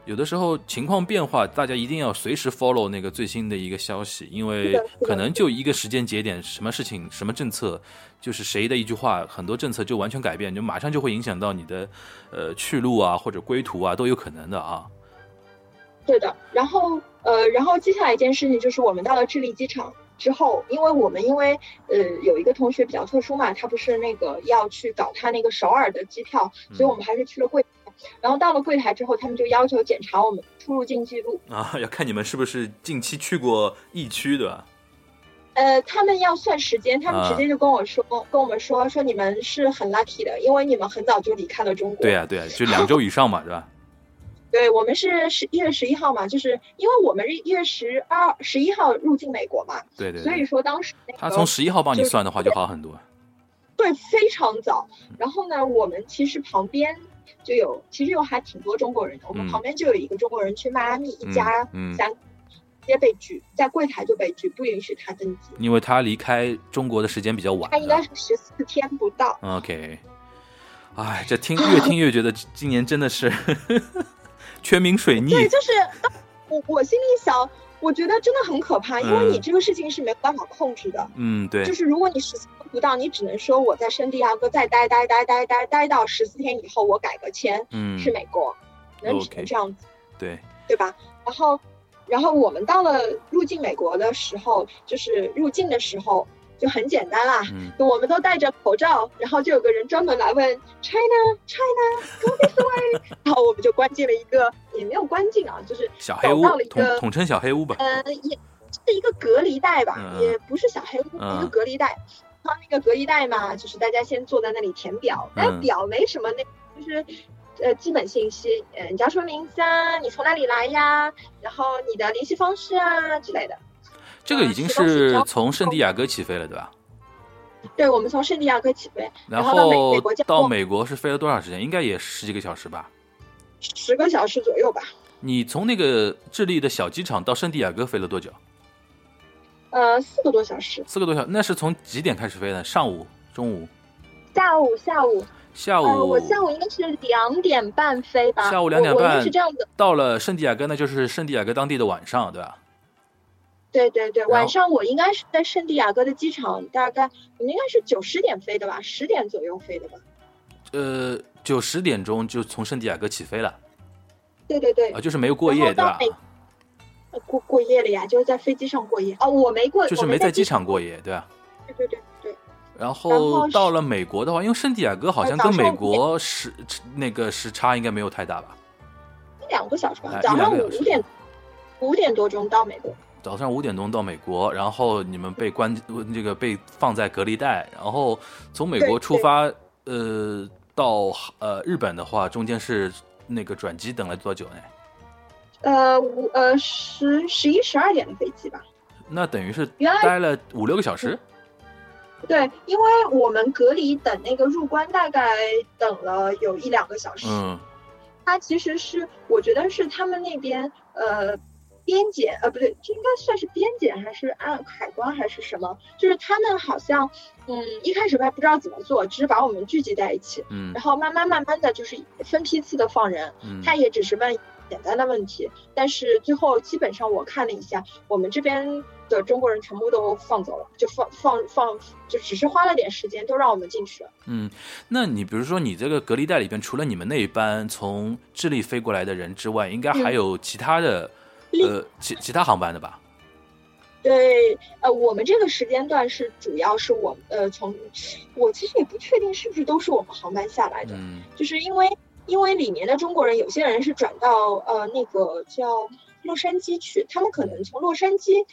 有的时候情况变化，大家一定要随时 follow 那个最新的一个消息，因为可能就一个时间节点，什么事情、什么政策，就是谁的一句话，很多政策就完全改变，就马上就会影响到你的呃去路啊或者归途啊都有可能的啊。对的，然后呃，然后接下来一件事情就是我们到了智利机场之后，因为我们因为呃有一个同学比较特殊嘛，他不是那个要去搞他那个首尔的机票，所以我们还是去了柜台。然后到了柜台之后，他们就要求检查我们出入境记录。啊，要看你们是不是近期去过疫区，对吧？呃，他们要算时间，他们啊直接就跟我说，跟我们说说你们是很 lucky 的，因为你们很早就离开了中国。对呀、对呀、就两周以上嘛，对吧？对我们是十一月十一号嘛，就是因为我们是一月十二十一号入境美国嘛，对对所以。说当时那个他从十一号帮你算的话，就好很多。对非常早。然后呢，我们其实旁边就有，其实有还挺多中国人的，我们嗯旁边就有一个中国人去迈阿密，一家嗯三。直接被拒，在柜台就被拒，不允许他登机。因为他离开中国的时间比较晚他应该是十四天不到。OK，哎，这听越听越觉得今年真的是 全民水逆。对，就是我我心里想，我觉得真的很可怕，因为嗯。你这个事情是没有办法控制的。嗯，对。就，是如果你十四天不到，你只能说我在圣地亚哥再待待待待待待到十四天以后，我改个签嗯，去美国，能只能这样子，对，对吧？然后，然后我们到了入境美国的时候，就是入境的时候就很简单啦。嗯，我们都戴着口罩，然后就有个人专门来问 China China go this way，然后我们就关进了一个，也没有关进啊，就是小黑屋到了一个统统称小黑屋吧。呃，也是一个隔离带吧，嗯也不是小黑屋，嗯一个隔离带。然后那个隔离带嘛，就是大家先坐在那里填表，但嗯表没什么那，就是呃基本信息，呃，你叫什么名字啊？你从哪里来呀？然后你的联系方式啊之类的。这个已经是从圣地亚哥起飞了，对吧？对，我们从圣地亚哥起飞，然后到美美国到美国是飞了多长时间？应该也十几个小时吧？十个小时左右吧。你从那个智利的小机场到圣地亚哥飞了多久？呃，四个多小时。四个多小，那是从几点开始飞的？上午、中午？下午，下午。下午。我下午应该是两点半飞吧？下午两点半是这样的。到了圣地亚哥，那就是圣地亚哥当地的晚上，对吧？对对对，晚上我应该是在圣地亚哥的机场，大概我们应该是九十点飞的吧，十点左右飞的吧。呃，九十点钟就从圣地亚哥起飞了。对对对，啊，就是没有过夜，对吧？过过夜了呀，就是在飞机上过夜。哦，我没过，就是没在机场过夜，对吧？对对对对。然后到了美国的话，因为圣地亚哥好像跟美国时那个时差应该没有太大吧？一两个小时吧，早上五点五点多钟到美国。早上五点钟到美国，然后你们被关这个被放在隔离带，然后从美国出发，呃，到呃日本的话，中间是那个转机等了多久呢？呃，五呃十十一十二点的飞机吧。那等于是待了五六个小时。对，因为我们隔离等那个入关，大概等了有一两个小时。嗯，它其实是我觉得是他们那边呃。边检呃不对，这应该算是边检还是按海关还是什么？就是他们好像，嗯，一开始还不知道怎么做，只是把我们聚集在一起，嗯，然后慢慢慢慢的就是分批次的放人，嗯，他也只是问简单的问题，但是最后基本上我看了一下，我们这边的中国人全部都放走了，就放放放，就只是花了点时间，都让我们进去了。嗯，那你比如说你这个隔离带里边，除了你们那一班从智利飞过来的人之外，应该还有其他的。呃，其其他航班的吧？对，呃，我们这个时间段是主要是我呃从，我其实也不确定是不是都是我们航班下来的，嗯，就是因为因为里面的中国人有些人是转到呃那个叫洛杉矶去，他们可能从洛杉矶，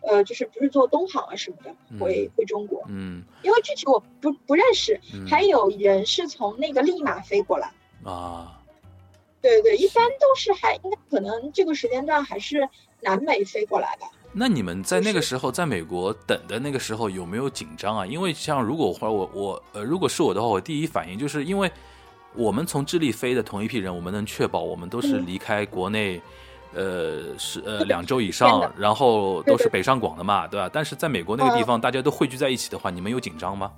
呃，就是不是坐东航啊什么的回回中国，嗯，因为具体我不不认识，还有人是从那个利马飞过来啊。对对，一般都是还应该可能这个时间段还是南美飞过来的。那你们在那个时候在美国等的那个时候有没有紧张啊？因为像如果或者我我呃，如果是我的话，我第一反应就是因为我们从智利飞的同一批人，我们能确保我们都是离开国内，呃是呃两周以上，然后都是北上广的嘛，对吧？但是在美国那个地方，大家都汇聚在一起的话，你们有紧张吗？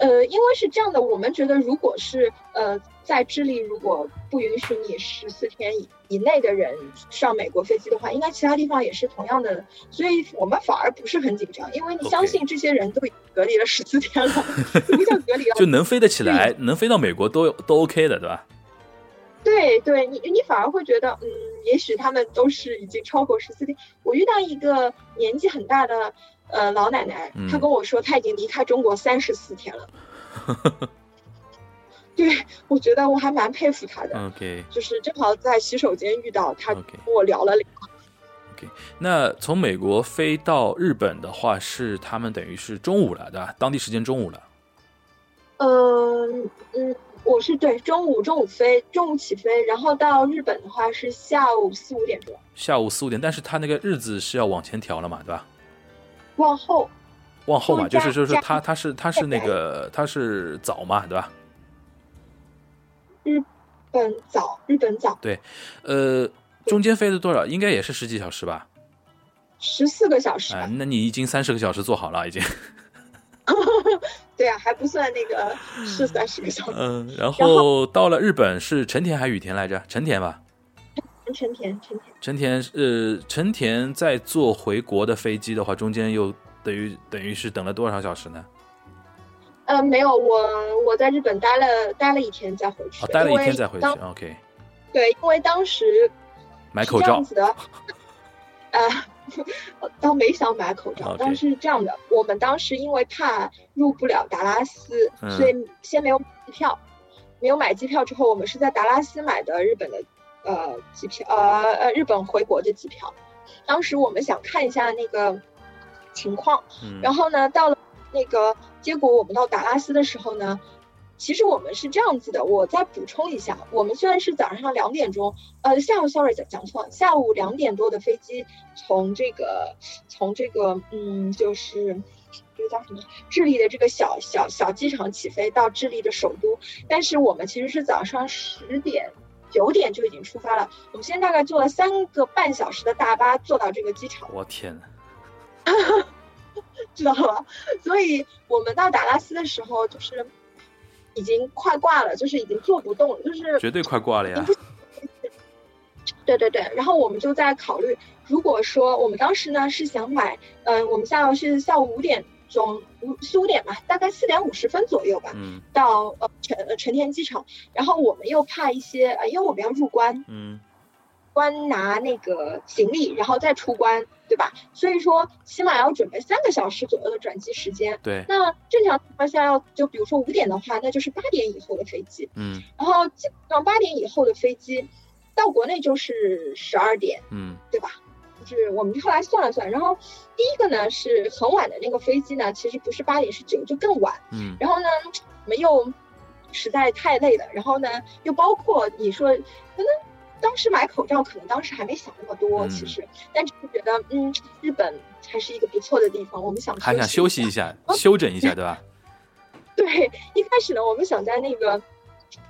呃，因为是这样的，我们觉得如果是呃在智利，如果不允许你十四天以以内的人上美国飞机的话，应该其他地方也是同样的，所以我们反而不是很紧张，因为你相信这些人都隔离了十四天了，什么叫隔离了？就能飞得起来，能飞到美国都都 OK 的，对吧？对对，你你反而会觉得，嗯，也许他们都是已经超过十四天。我遇到一个年纪很大的。呃，老奶奶，她跟我说，她已经离开中国三十四天了。对，我觉得我还蛮佩服她的。OK，就是正好在洗手间遇到她，跟我聊了聊。OK，那从美国飞到日本的话，是他们等于是中午了，对吧？当地时间中午了。嗯嗯，我是对中午中午飞，中午起飞，然后到日本的话是下午四五点钟。下午四五点，但是他那个日子是要往前调了嘛，对吧？往后，往后嘛，就是就是他他是他是那个他是早嘛，对吧？日本早，日本早。对，呃，中间飞了多少？应该也是十几小时吧？十四个小时。啊，那你已经三十个小时做好了，已经。对啊，还不算那个是三十个小时。嗯，然后到了日本是成田还是羽田来着？成田吧。成田，陈田，陈田，呃，陈田在坐回国的飞机的话，中间又等于等于是等了多少小时呢？呃，没有，我我在日本待了待了一天再回去，待了一天再回去，OK。对，因为当时买口罩子的，呃，倒没想买口罩，但是这样的，我们当时因为怕入不了达拉斯，所以先没有机票，没有买机票之后，我们是在达拉斯买的日本的。呃，机票，呃呃，日本回国的机票。当时我们想看一下那个情况，然后呢，到了那个，结果我们到达拉斯的时候呢，其实我们是这样子的，我再补充一下，我们虽然是早上两点钟，呃，下午 sorry 讲讲错了，下午两点多的飞机从这个从这个嗯，就是这个叫什么智利的这个小小小机场起飞到智利的首都，但是我们其实是早上十点九点就已经出发了，我们现在大概坐了三个半小时的大巴坐到这个机场。我天呐，知道了，所以我们到达拉斯的时候就是。已经快挂了，就是已经坐不动了，就是绝对快挂了呀。对对对，然后我们就在考虑，如果说我们当时呢是想买，嗯，我们下午是下午五点钟五四五点吧，大概四点五十分左右吧，嗯，到呃成成田机场，然后我们又怕一些，呃，因为我们要入关，嗯，关拿那个行李，然后再出关。对吧？所以说起码要准备三个小时左右的转机时间。对。那正常情况下要就比如说五点的话，那就是八点以后的飞机。嗯。然后基本上八点以后的飞机到国内就是十二点。嗯。对吧？就是我们后来算了算，然后第一个呢是很晚的那个飞机呢，其实不是八点是九，就更晚。嗯。然后呢，我们又实在太累了，然后呢又包括你说可能。当时买口罩，可能当时还没想那么多，其实，但只是觉得，嗯，日本还是一个不错的地方，我们想还想休息一下，休整一下，对吧？对，一开始呢，我们想在那个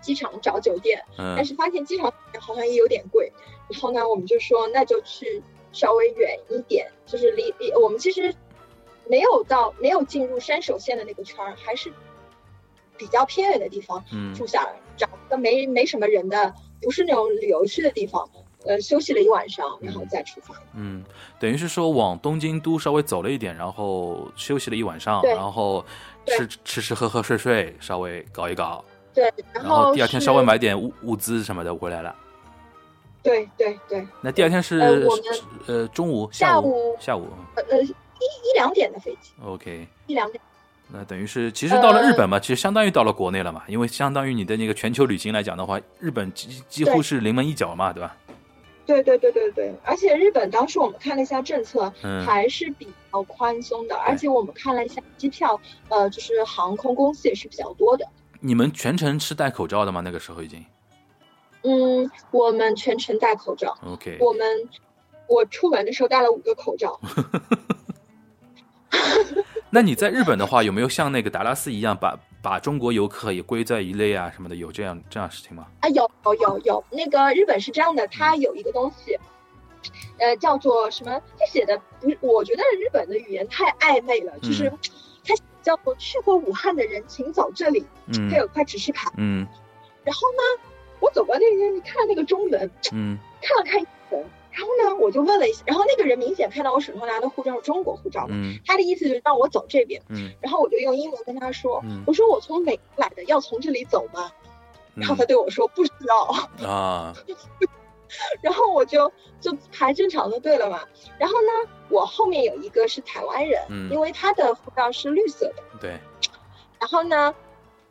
机场找酒店，但是发现机场好像也有点贵，然后呢，我们就说那就去稍微远一点，就是离离我们其实没有到没有进入山手线的那个圈儿，还是比较偏远的地方住下来，找个没没什么人的。不是那种旅游区的地方，呃，休息了一晚上，然后再出发。嗯，等于是说往东京都稍微走了一点，然后休息了一晚上，然后吃吃吃喝喝睡睡，稍微搞一搞。对，然后第二天稍微买点物物资什么的回来了。对对对。那第二天是呃中午下午下午呃呃一一两点的飞机。OK。一两点。那等于是，其实到了日本嘛，其实相当于到了国内了嘛，因为相当于你的那个全球旅行来讲的话，日本几几乎是临门一脚嘛，对吧？对对对对对，而且日本当时我们看了一下政策，还是比较宽松的，而且我们看了一下机票，呃，就是航空公司也是比较多的。你们全程是戴口罩的吗？那个时候已经？嗯，我们全程戴口罩。OK。我们我出门的时候戴了五个口罩。那你在日本的话，有没有像那个达拉斯一样，把把中国游客也归在一类啊什么的？有这样这样事情吗？啊，有有有有，那个日本是这样的，它有一个东西，呃，叫做什么？它写的不是，我觉得日本的语言太暧昧了，就是它叫做“去过武汉的人请走这里”，它有块指示牌，嗯，然后呢，我走过那边，你看那个中文，嗯，看了看英文。然后呢，我就问了一下，然后那个人明显看到我手上拿的护照是中国护照嘛，他的意思就是让我走这边，嗯，然后我就用英文跟他说，我说我从美国来的，要从这里走吗？然后他对我说不需要啊，然后我就就排正常的队了嘛，然后呢，我后面有一个是台湾人，因为他的护照是绿色的，对，然后呢，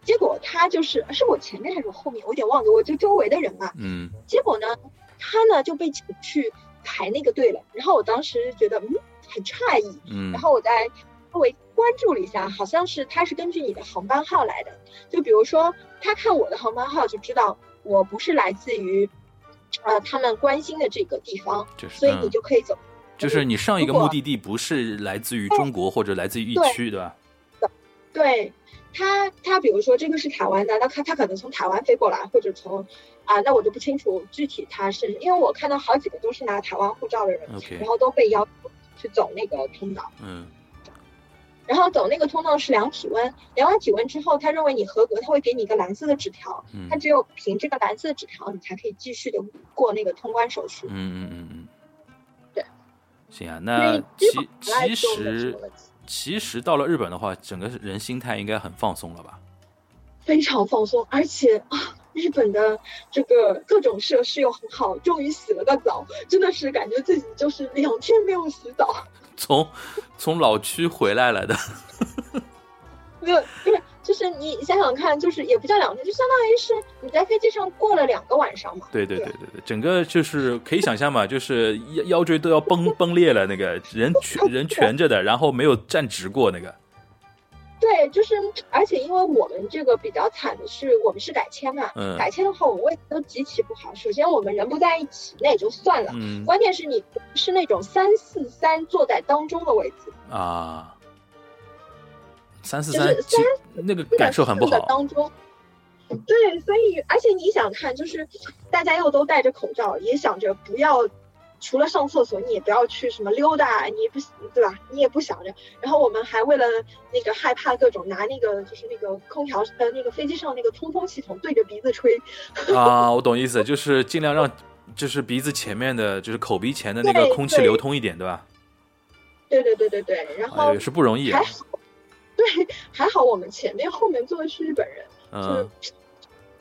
结果他就是是我前面还是我后面，我有点忘了，我就周围的人嘛，嗯，结果呢。他呢就被请去排那个队了，然后我当时觉得嗯很诧异，嗯，然后我在周围关注了一下，好像是他是根据你的航班号来的，就比如说他看我的航班号就知道我不是来自于，呃他们关心的这个地方，就是所以你就可以走，就是你上一个目的地不是来自于中国或者来自于疫区，对吧？对。他他比如说这个是台湾的，那他他可能从台湾飞过来，或者从啊，那我就不清楚具体他是，因为我看到好几个都是拿台湾护照的人，然后都被要求去走那个通道，嗯，然后走那个通道是量体温，量完体温之后，他认为你合格，他会给你一个蓝色的纸条，他只有凭这个蓝色纸条，你才可以继续的过那个通关手续。嗯嗯嗯嗯，对，行啊，那其其实。其实到了日本的话，整个人心态应该很放松了吧？非常放松，而且啊，日本的这个各种设施又很好，终于洗了个澡，真的是感觉自己就是两天没有洗澡。从从老区回来了的。没有，就是。就是你想想看，就是也不叫两天，就相当于是你在飞机上过了两个晚上嘛。对对对对对，整个就是可以想象嘛，就是腰腰椎都要崩崩裂了，那个人蜷 人蜷着的，然后没有站直过那个。对对，就是，而且因为我们这个比较惨的是，我们是改签嘛，嗯改签的话，我们位置都极其不好。首先我们人不在一起，那也就算了，嗯关键是你是那种三四三坐在当中的位置，啊，三四就是三其那个感受很不好。当中。对，所以而且你想看，就是大家又都戴着口罩，也想着不要，除了上厕所，你也不要去什么溜达，你也不对吧？你也不想着。然后我们还为了那个害怕各种拿那个就是那个空调呃那个飞机上那个通风系统对着鼻子吹，啊，我懂意思，就是尽量让就是鼻子前面的，就是口鼻前的那个空气流通一点，对吧？对对对对对。然后哎也是不容易啊还。好，对，还好我们前面后面坐的是日本人，嗯，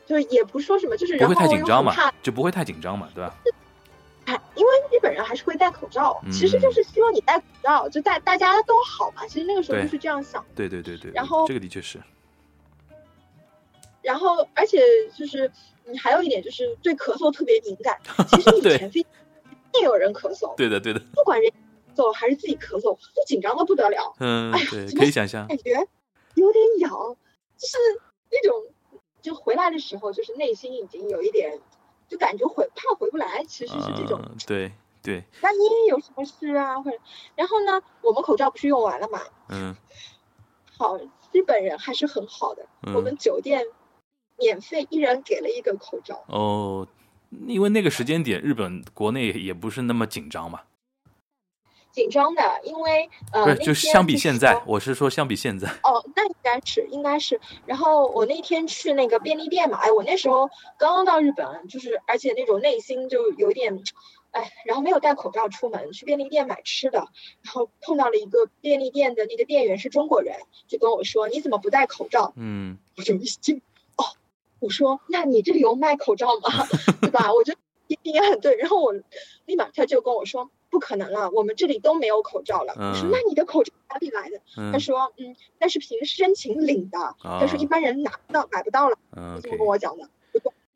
就是也不说什么，就是不会太紧张嘛就不会太紧张嘛，对吧？哎，因为日本人还是会戴口罩，其实就是希望你戴口罩，就大大家都好嘛。其实那个时候就是这样想。对对对对，然后这个的确是，然后，而且就是，嗯，还有一点就是对咳嗽特别敏感。其实以对前飞也有人咳嗽，对的对的，不管人咳嗽还是自己咳嗽，都紧张的不得了，嗯哎可以想象，感觉有点痒，就是那种，就回来的时候，就是内心已经有一点，就感觉回怕回不来，其实是这种。嗯，对对，万一有什么事啊，或者，然后呢，我们口罩不是用完了嘛？嗯好，日本人还是很好的，我嗯们，酒店免费一人给了一个口罩。哦，因为那个时间点，日本国内也不是那么紧张嘛，紧张的，因为呃，不是，就是相比现在，我是说相比现在，哦，那应该是应该是。然后我那天去那个便利店嘛，哎，我那时候刚刚到日本，就是而且那种内心就有点，哎，然后没有戴口罩出门，去便利店买吃的，然后碰到了一个便利店的那个店员是中国人，就跟我说你怎么不戴口罩？嗯我就一惊，哦，我说那你这里有卖口罩吗？对吧？我就一定也很对，然后我立马他就跟我说不可能了，我们这里都没有口罩了。我说嗯那你的口罩哪里来的？嗯他说嗯，那是凭申请领的，他说一般人拿不到买不到了，嗯这么跟我讲的。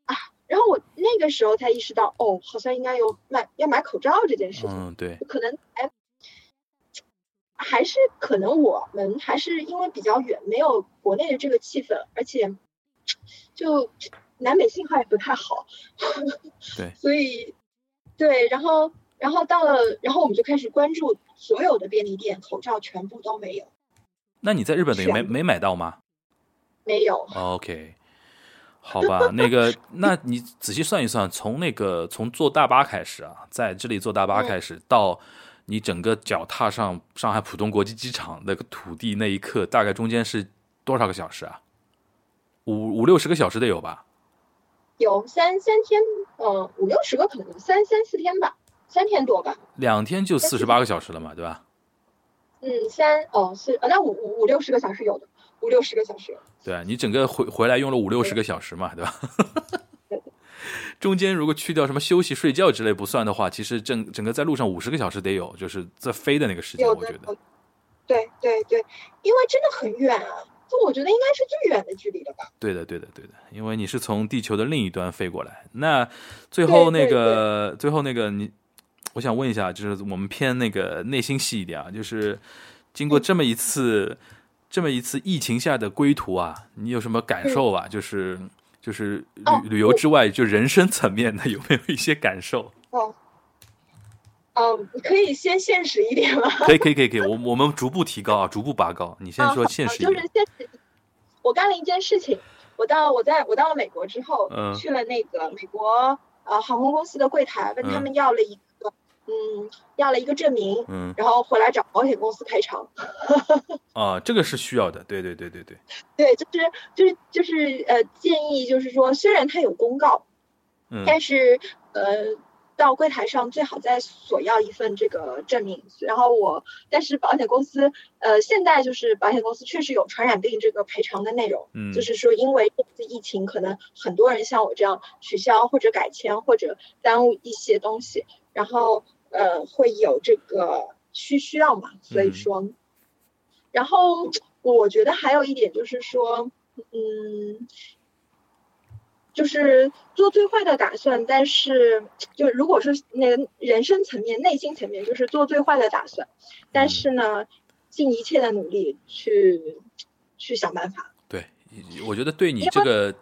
啊，然后我那个时候才意识到，哦，好像应该有买要买口罩这件事情。嗯对，可能还还是可能我们还是因为比较远，没有国内的这个气氛，而且就南北信号也不太好，对 所以对，然后然后到了，然后我们就开始关注所有的便利店，口罩全部都没有，那你在日本等于没没买到吗没有，？OK，好吧，那个，那你仔细算一算，从那个从坐大巴开始啊，在这里坐大巴嗯开始，到你整个脚踏上上海浦东国际机场那个土地那一刻，大概中间是多少个小时啊？五五六十个小时得有吧？有三三天，呃，五六十个可能三三四天吧，三天多吧，两天就四十八个小时了嘛，对吧？嗯，三哦四啊那五五五六十个小时有的，五六十个小时。对啊，你整个回回来用了五六十个小时嘛，对吧 对？中间如果去掉什么休息、睡觉之类不算的话，其实整整个在路上五十个小时得有，就是在飞的那个时间，我觉得。对对对，因为真的很远啊，就我觉得应该是最远的距离了吧。对的，对的，对的，因为你是从地球的另一端飞过来。那最后那个，最后那个你，我想问一下，就是我们偏那个内心戏一点啊，就是经过这么一次、这么一次疫情下的归途啊，你有什么感受啊？就是就是旅、哦旅游之外，就人生层面的有没有一些感受？哦，嗯，你可以先现实一点吗？可以，可以，可以，可以，我我们逐步提高啊，逐步拔高。你先啊说现实一点。现实。我干了一件事情，我到我在我到了美国之后，嗯去了那个美国呃航空公司的柜台，问他嗯们要了一个嗯要了一个证明，嗯。然后回来找保险公司赔偿。啊，这个是需要的，对对对对对，对，就是就是就是呃建议就是说，虽然它有公告，嗯。但是呃，到柜台上最好再索要一份这个证明。然后我，但是保险公司呃，现在就是保险公司确实有传染病这个赔偿的内容，嗯，就是说因为这次疫情，可能很多人像我这样取消或者改签或者耽误一些东西，然后呃会有这个需需要嘛，所以嗯说，然后我觉得还有一点就是说，嗯。就是做最坏的打算，但是就如果是那个人生层面、内心层面，就是做最坏的打算，但是呢，尽一切的努力去去想办法。对，我觉得对你这个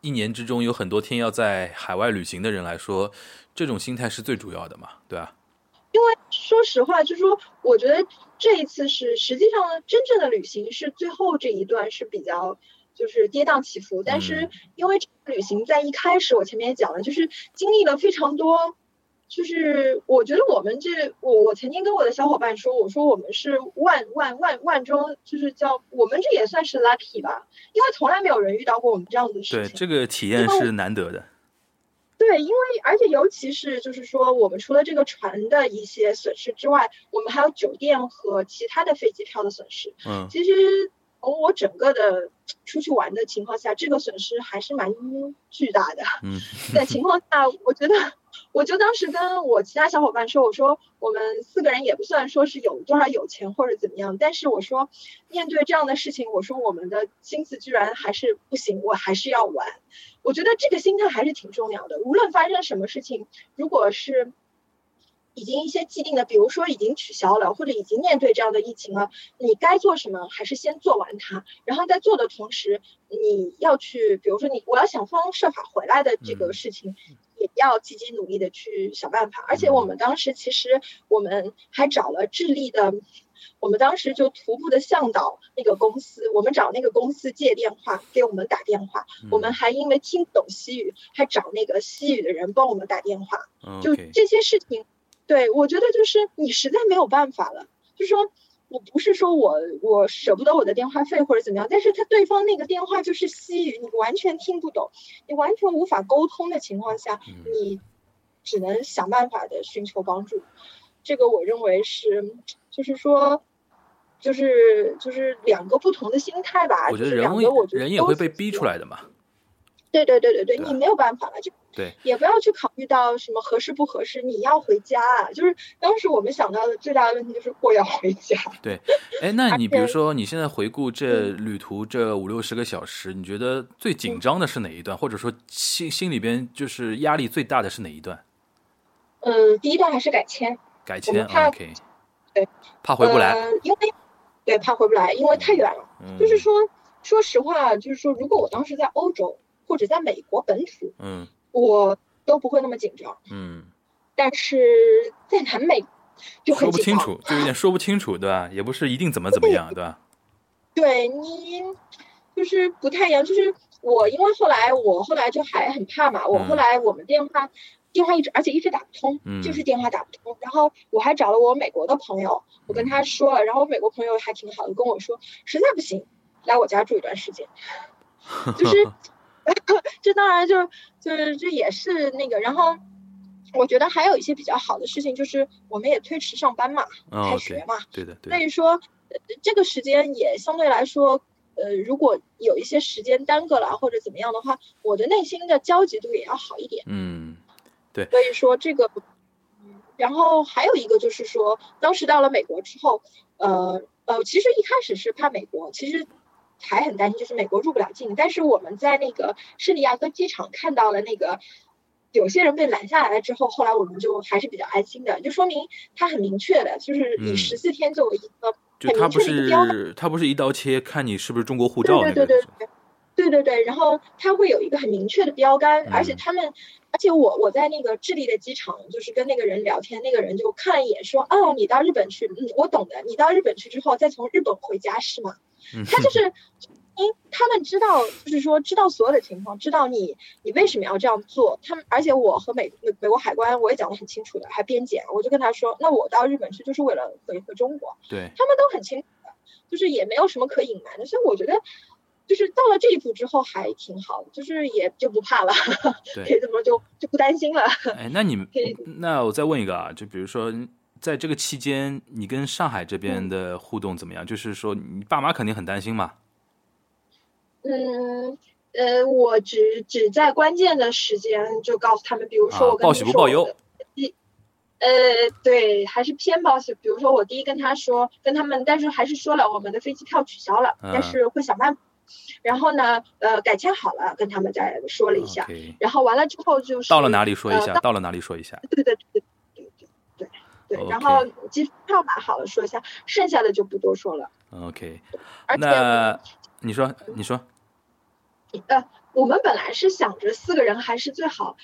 一年之中有很多天要在海外旅行的人来说，这种心态是最主要的嘛，对吧？因为说实话，就是说，我觉得这一次是实际上真正的旅行是最后这一段是比较就是跌宕起伏，但是因为旅行在一开始我前面也讲了，就是经历了非常多。就是我觉得我们这，我我曾经跟我的小伙伴说，我说我们是万万万万中，就是叫我们这也算是 lucky 吧，因为从来没有人遇到过我们这样子的事情。对，这个体验是难得的。对，因为而且尤其是就是说，我们除了这个船的一些损失之外，我们还有酒店和其他的飞机票的损失。嗯，其实从我整个的出去玩的情况下，这个损失还是蛮巨大的。嗯，在情况下，我觉得。我就当时跟我其他小伙伴说，我说我们四个人也不算说是有多少有钱或者怎么样，但是我说面对这样的事情，我说我们的心思居然还是不行，我还是要玩。我觉得这个心态还是挺重要的。无论发生什么事情，如果是已经一些既定的，比如说已经取消了，或者已经面对这样的疫情了，你该做什么还是先做完它，然后在做的同时，你要去，比如说你我要想方设法回来的这个事情。也要积极努力的去想办法，而且我们当时其实我们还找了智利的，我们当时就徒步的向导那个公司，我们找那个公司借电话给我们打电话，我们还因为听不懂西语，还找那个西语的人帮我们打电话，就这些事情，对我觉得就是你实在没有办法了，就是说。我不是说我我舍不得我的电话费或者怎么样，但是他对方那个电话就是西语，你完全听不懂，你完全无法沟通的情况下，你只能想办法的寻求帮助。这个我认为是，就是说，就是就是两个不同的心态吧。我觉得人人也会被逼出来的嘛。对对对对对，你没有办法了，就对，也不要去考虑到什么合适不合适，你要回家啊。就是当时我们想到的最大的问题就是我要回家。对，哎，那你比如说你现在回顾这旅途这五六十个小时，你觉得最紧张的是哪一段，或者说心心里边就是压力最大的是哪一段？呃，第一段还是改签，改签，OK，对，怕回不来，因为对怕回不来，因为太远了。就是说，说实话，就是说，如果我当时在欧洲。或者在美国本土，嗯，我都不会那么紧张，嗯，但是在南美就说不清楚，就有点说不清楚，对吧？也不是一定怎么怎么样，对吧？对你就是不太一样，就是我因为后来我后来就还很怕嘛，我后来我们电话电话一直而且一直打不通，就是电话打不通，然后我还找了我美国的朋友，我跟他说了，然后我美国朋友还挺好的，跟我说实在不行来我家住一段时间，就是。这当然就就是这也是那个，然后我觉得还有一些比较好的事情，就是我们也推迟上班嘛，开学嘛，对的，所以说这个时间也相对来说，呃，如果有一些时间耽搁了或者怎么样的话，我的内心的焦急度也要好一点。嗯，对。所以说这个，然后还有一个就是说，当时到了美国之后，呃呃，其实一开始是怕美国，其实。还很担心，就是美国入不了境。但是我们在那个圣地亚哥机场看到了那个有些人被拦下来了之后，后来我们就还是比较安心的，就说明他很明确的，就是以十四天作为一个很明确的一个标志。他不是一刀切，看你是不是中国护照。对对对对对对对。然后他会有一个很明确的标杆，而且他们，而且我我在那个智利的机场，就是跟那个人聊天，那个人就看了一眼，说：“哦，你到日本去，嗯，我懂的。你到日本去之后，再从日本回家是吗？”他就是，因他们知道，就是说知道所有的情况，知道你你为什么要这样做。他们而且我和美美国海关我也讲得很清楚的，还边检，我就跟他说，那我到日本去就是为了回回中国。对，他们都很清楚的，就是也没有什么可隐瞒的。所以我觉得，就是到了这一步之后还挺好，就是也就不怕了，可以这么就就不担心了。哎，那你们，那我再问一个啊，就比如说。在这个期间，你跟上海这边的互动怎么样？就是说，你爸妈肯定很担心嘛。嗯，呃，我只只在关键的时间就告诉他们，比如说我跟报喜不报忧。一，呃，对，还是偏报喜。比如说我第一跟他说，跟他们，但是还是说了我们的飞机票取消了，但是会想办法。然后呢，呃，改签好了，跟他们再说了一下。然后完了之后就是到了哪里说一下，到了哪里说一下。对对对。对，然后机票买好了，说一下，剩下的就不多说了。OK，而且你说，你说，呃，我们本来是想着四个人还是最好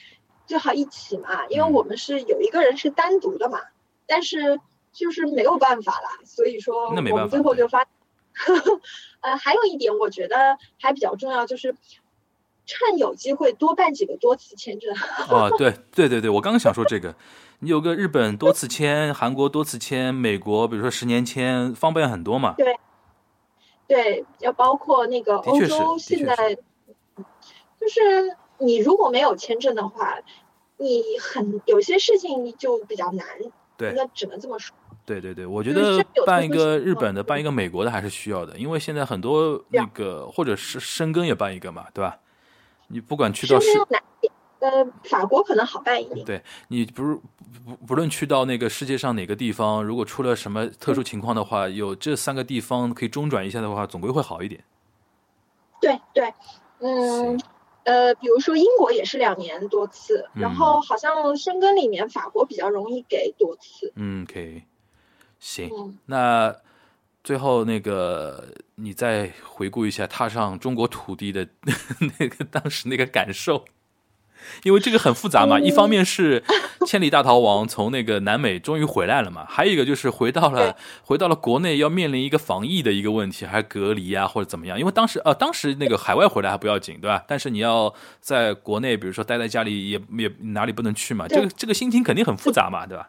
最好一起嘛，因为嗯。我们是有一个人是单独的嘛，但是就是没有办法啦，所以说我们最后就发，呃，还有一点我觉得还比较重要，就是趁有机会多办几个多次签证。哦，对对对对，我刚刚想说这个，你有个日本多次签，韩国多次签，美国比如说十年签，方便很多嘛。对，对要包括那个欧洲现在，就是你如果没有签证的话，你很有些事情就比较难，对那只能这么说。对对对，我觉得办一个日本的，办一个美国的还是需要的，因为现在很多那个或者是深根也办一个嘛，对吧？你不管去到世深圳要，难一点，呃，法国可能好办一点。对你不是不不论去到那个世界上哪个地方，如果出了什么特殊情况的话，有这三个地方可以中转一下的话，总归会好一点。对对，嗯，呃，比如说英国也是两年多次，然嗯后好像申根里面法国比较容易给多次。嗯，可以，行。嗯，那最后那个，你再回顾一下踏上中国土地的 那个当时那个感受，因为这个很复杂嘛。一方面是千里大逃亡，从那个南美终于回来了嘛，还有一个就是回到了回到了国内，要面临一个防疫的一个问题，还隔离啊或者怎么样？因为当时呃，当时那个海外回来还不要紧，对吧？但是你要在国内，比如说待在家里也也哪里不能去嘛，这个这个心情肯定很复杂嘛，对吧？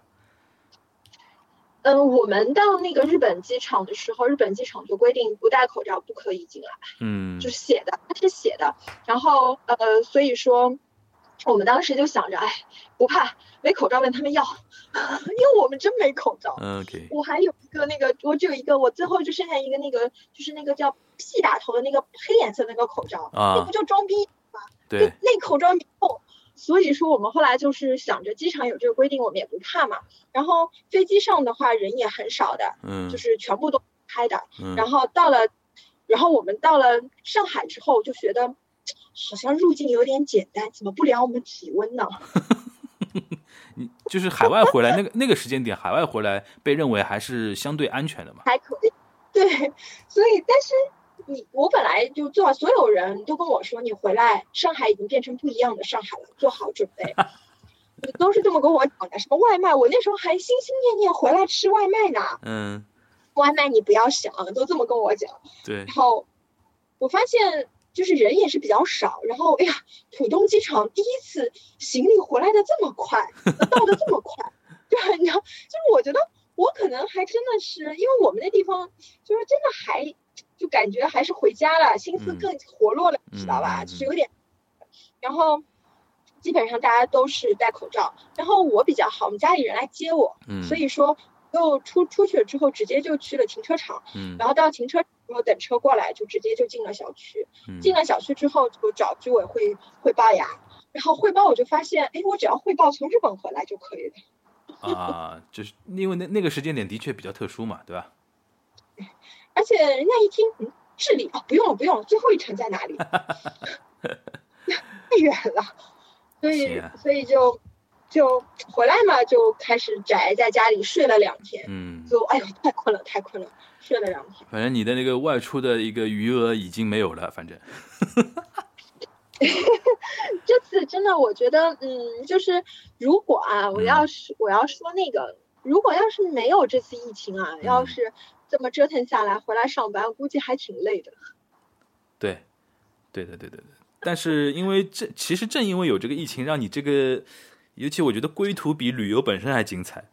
嗯，我们到那个日本机场的时候，日本机场就规定不戴口罩不可以进来。嗯就是写的，它是写的。然后呃，所以说我们当时就想着，哎，不怕，没口罩问他们要，因为我们真没口罩。我还有一个那个，我只有一个，我最后就剩下一个那个，就是那个叫屁打头的那个黑颜色那个口罩，啊那不就装逼？吗对，那口罩没用。所以说我们后来就是想着机场有这个规定，我们也不怕嘛。然后飞机上的话人也很少的，嗯就是全部都开的。嗯然后到了，然后我们到了上海之后，就觉得好像入境有点简单，怎么不量我们体温呢？你就是海外回来那个那个时间点，海外回来被认为还是相对安全的嘛。还可以，对，所以但是你我本来就做好，所有人都跟我说，你回来上海已经变成不一样的上海了，做好准备。你都是这么跟我讲的，什么外卖，我那时候还心心念念回来吃外卖呢。嗯，外卖你不要想，都这么跟我讲。对然，后我发现就是人也是比较少，然后哎呀，浦东机场第一次行李回来的这么快，到的这么快，对，你知道，就是我觉得我可能还真的是，因为我们那地方就是真的还就感觉还是回家了，心思嗯更活络了，你知道吧？就是有点，然后。基本上大家都是戴口罩，然后我比较好，我们家里人来接我，嗯，所以说就出出去了之后，直接就去了停车场，嗯然后到停车场之后等车过来，就直接就进了小区。嗯进了小区之后，就找居委会汇报呀。然后汇报我就发现，哎，我只要汇报从日本回来就可以了。啊，就是因为那那个时间点的确比较特殊嘛，对吧？而且人家一听，嗯，智利哦，不用了不用了，最后一程在哪里？太远了，所以、啊所以就就回来嘛，就开始宅在家里睡了两天，嗯，就哎呦太困了太困了，睡了两天。反正你的那个外出的一个余额已经没有了，反正，这次真的，我觉得，嗯，就是如果啊，我嗯要是我要说那个，如果要是没有这次疫情啊，要嗯是这么折腾下来回来上班，估计还挺累的。对，对的，对对，对。但是因为这其实正因为有这个疫情，让你这个，尤其我觉得归途比旅游本身还精彩。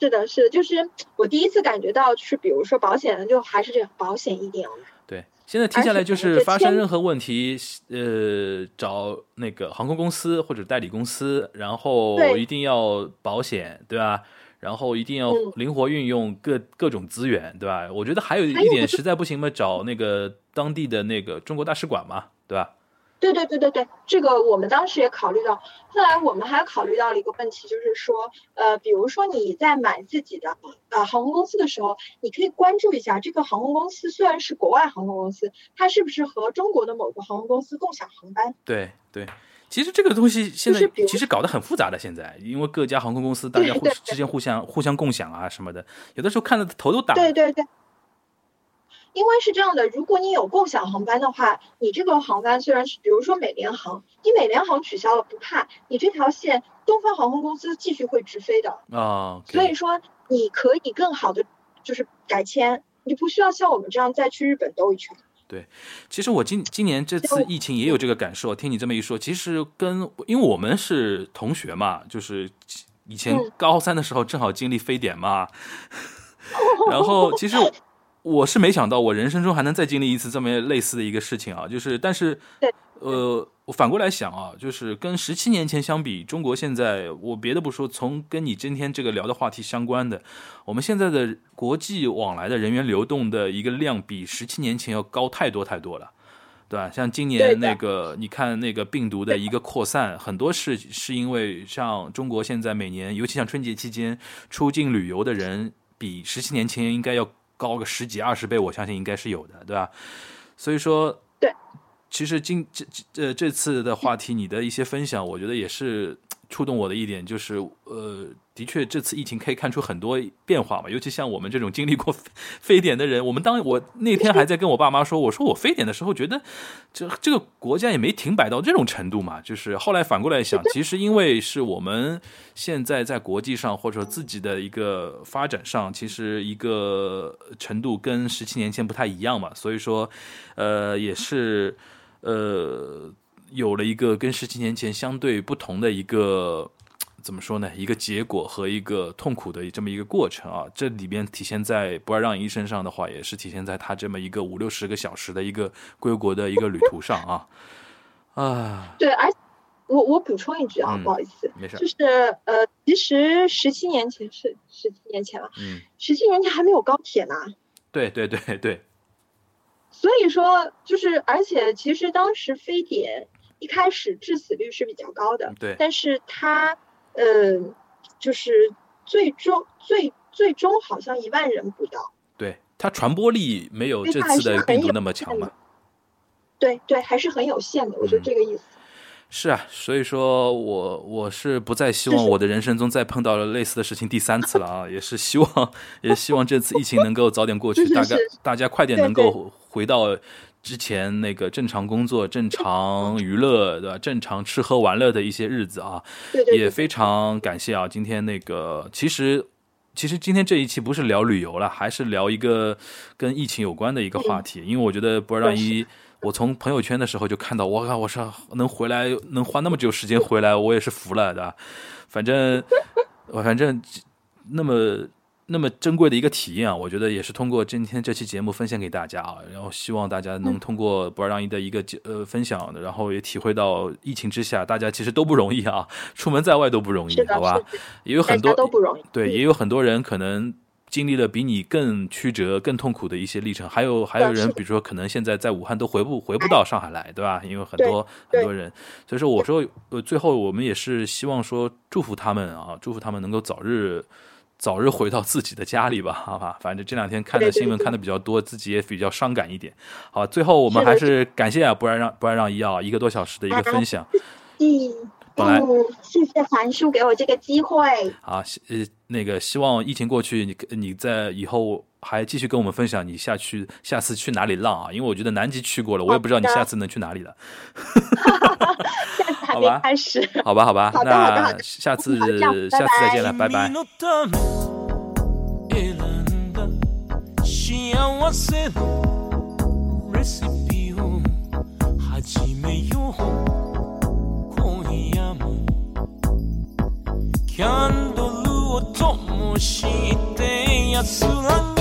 是的，是的，就是我第一次感觉到，就是比如说保险，就还是这样，保险一定要买。对，现在听下来就是发生任何问题，呃，找那个航空公司或者代理公司，然后对一定要保险，对吧？然后一定要嗯灵活运用各各种资源，对吧？我觉得还有一点实在不行嘛，找那个当地的那个中国大使馆嘛，对吧？对对对对对，这个我们当时也考虑到。后来我们还考虑到了一个问题，就是说，呃，比如说你在买自己的呃航空公司的时候，你可以关注一下这个航空公司虽然是国外航空公司，它是不是和中国的某个航空公司共享航班？对对。其实这个东西现在其实搞得很复杂的，现在因为各家航空公司大家互之间互相互相共享啊什么的，有的时候看的头都大。对对对。因为是这样的，如果你有共享航班的话，你这个航班虽然是，比如说美联航，你美联航取消了不怕，你这条线东方航空公司继续会直飞的啊。所以说你可以更好的就是改签，你不需要像我们这样再去日本兜一圈。对，其实我今今年这次疫情也有这个感受。听你这么一说，其实跟因为我们是同学嘛，就是以前高三的时候正好经历非典嘛，然后其实我是没想到我人生中还能再经历一次这么类似的一个事情啊，就是但是呃。我反过来想啊，就是跟十七年前相比，中国现在我别的不说，从跟你今天这个聊的话题相关的，我们现在的国际往来的人员流动的一个量，比十七年前要高太多太多了，对吧？像今年那个，你看那个病毒的一个扩散，很多是是因为像中国现在每年，尤其像春节期间出境旅游的人，比十七年前应该要高个十几二十倍，我相信应该是有的，对吧？所以说，对。其实今这这这次的话题，你的一些分享，我觉得也是触动我的一点，就是呃，的确这次疫情可以看出很多变化嘛。尤其像我们这种经历过 非典的人，我们当我那天还在跟我爸妈说，我说我非典的时候觉得这这个国家也没停摆到这种程度嘛。就是后来反过来想，其实因为是我们现在在国际上或者说自己的一个发展上，其实一个程度跟十七年前不太一样嘛，所以说呃也是。呃，有了一个跟十七年前相对不同的一个 怎么说呢？一个结果和一个痛苦的这么一个过程啊。这里边体现在不二让一身上的话，也是体现在他这么一个五六十个小时的一个归国的一个旅途上啊。啊，对，而我我补充一句啊，不好意思，没事，就是呃，其实十七年前是十七年前了，嗯，十七年前还没有高铁呢。对对对对。所以说，就是，而且其实当时非典一开始致死率是比较高的，对，但是它，呃，就是最终最最终好像一万人不到，对，它传播力没有这次的病毒那么强嘛，对对，还是很有限的，我觉得这个意思。是啊，所以说我我是不再希望我的人生中再碰到了类似的事情第三次了啊，也是希望也希望这次疫情能够早点过去，大概大家快点能够回到之前那个正常工作、正常娱乐对吧？正常吃喝玩乐的一些日子啊。也非常感谢啊，今天那个其实其实今天这一期不是聊旅游了，还是聊一个跟疫情有关的一个话题，因为我觉得不二让一。我从朋友圈的时候就看到，我靠，我说能回来，能花那么久时间回来，我也是服了的。反正，我 反正那么那么珍贵的一个体验啊，我觉得也是通过今天这期节目分享给大家啊。然后希望大家能通过不二让一的一个呃分享，然后也体会到疫情之下大家其实都不容易啊，出门在外都不容易，好吧？也有很多都不容易，对，也有很多人可能。经历了比你更曲折、更痛苦的一些历程，还有还有人，比如说可能现在在武汉都回不回不到上海来，对吧？因为很多很多人，所以说我说，呃，最后我们也是希望说祝福他们啊，祝福他们能够早日早日回到自己的家里吧，好吧？反正这两天看的新闻看的比较多，自己也比较伤感一点。好，最后我们还是感谢啊，不然让不然让医药一个多小时的一个分享。嗯。嗯，谢谢韩叔给我这个机会。好，呃，那个希望疫情过去，你你在以后还继续跟我们分享你下去下次去哪里浪啊？因为我觉得南极去过了，我也不知道你下次能去哪里了。下次还没开始。好吧，好吧，那下次下次再见了，拜拜。キャンドルを灯して安らぎ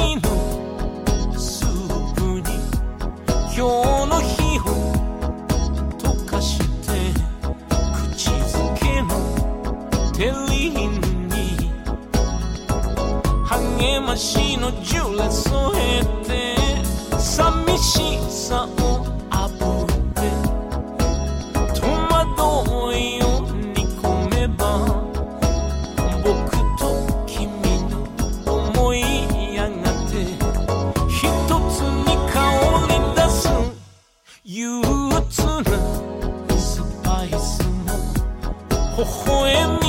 今日の日を溶かして口づけのテリーヌに励ましのジュレ添えて寂しさを微笑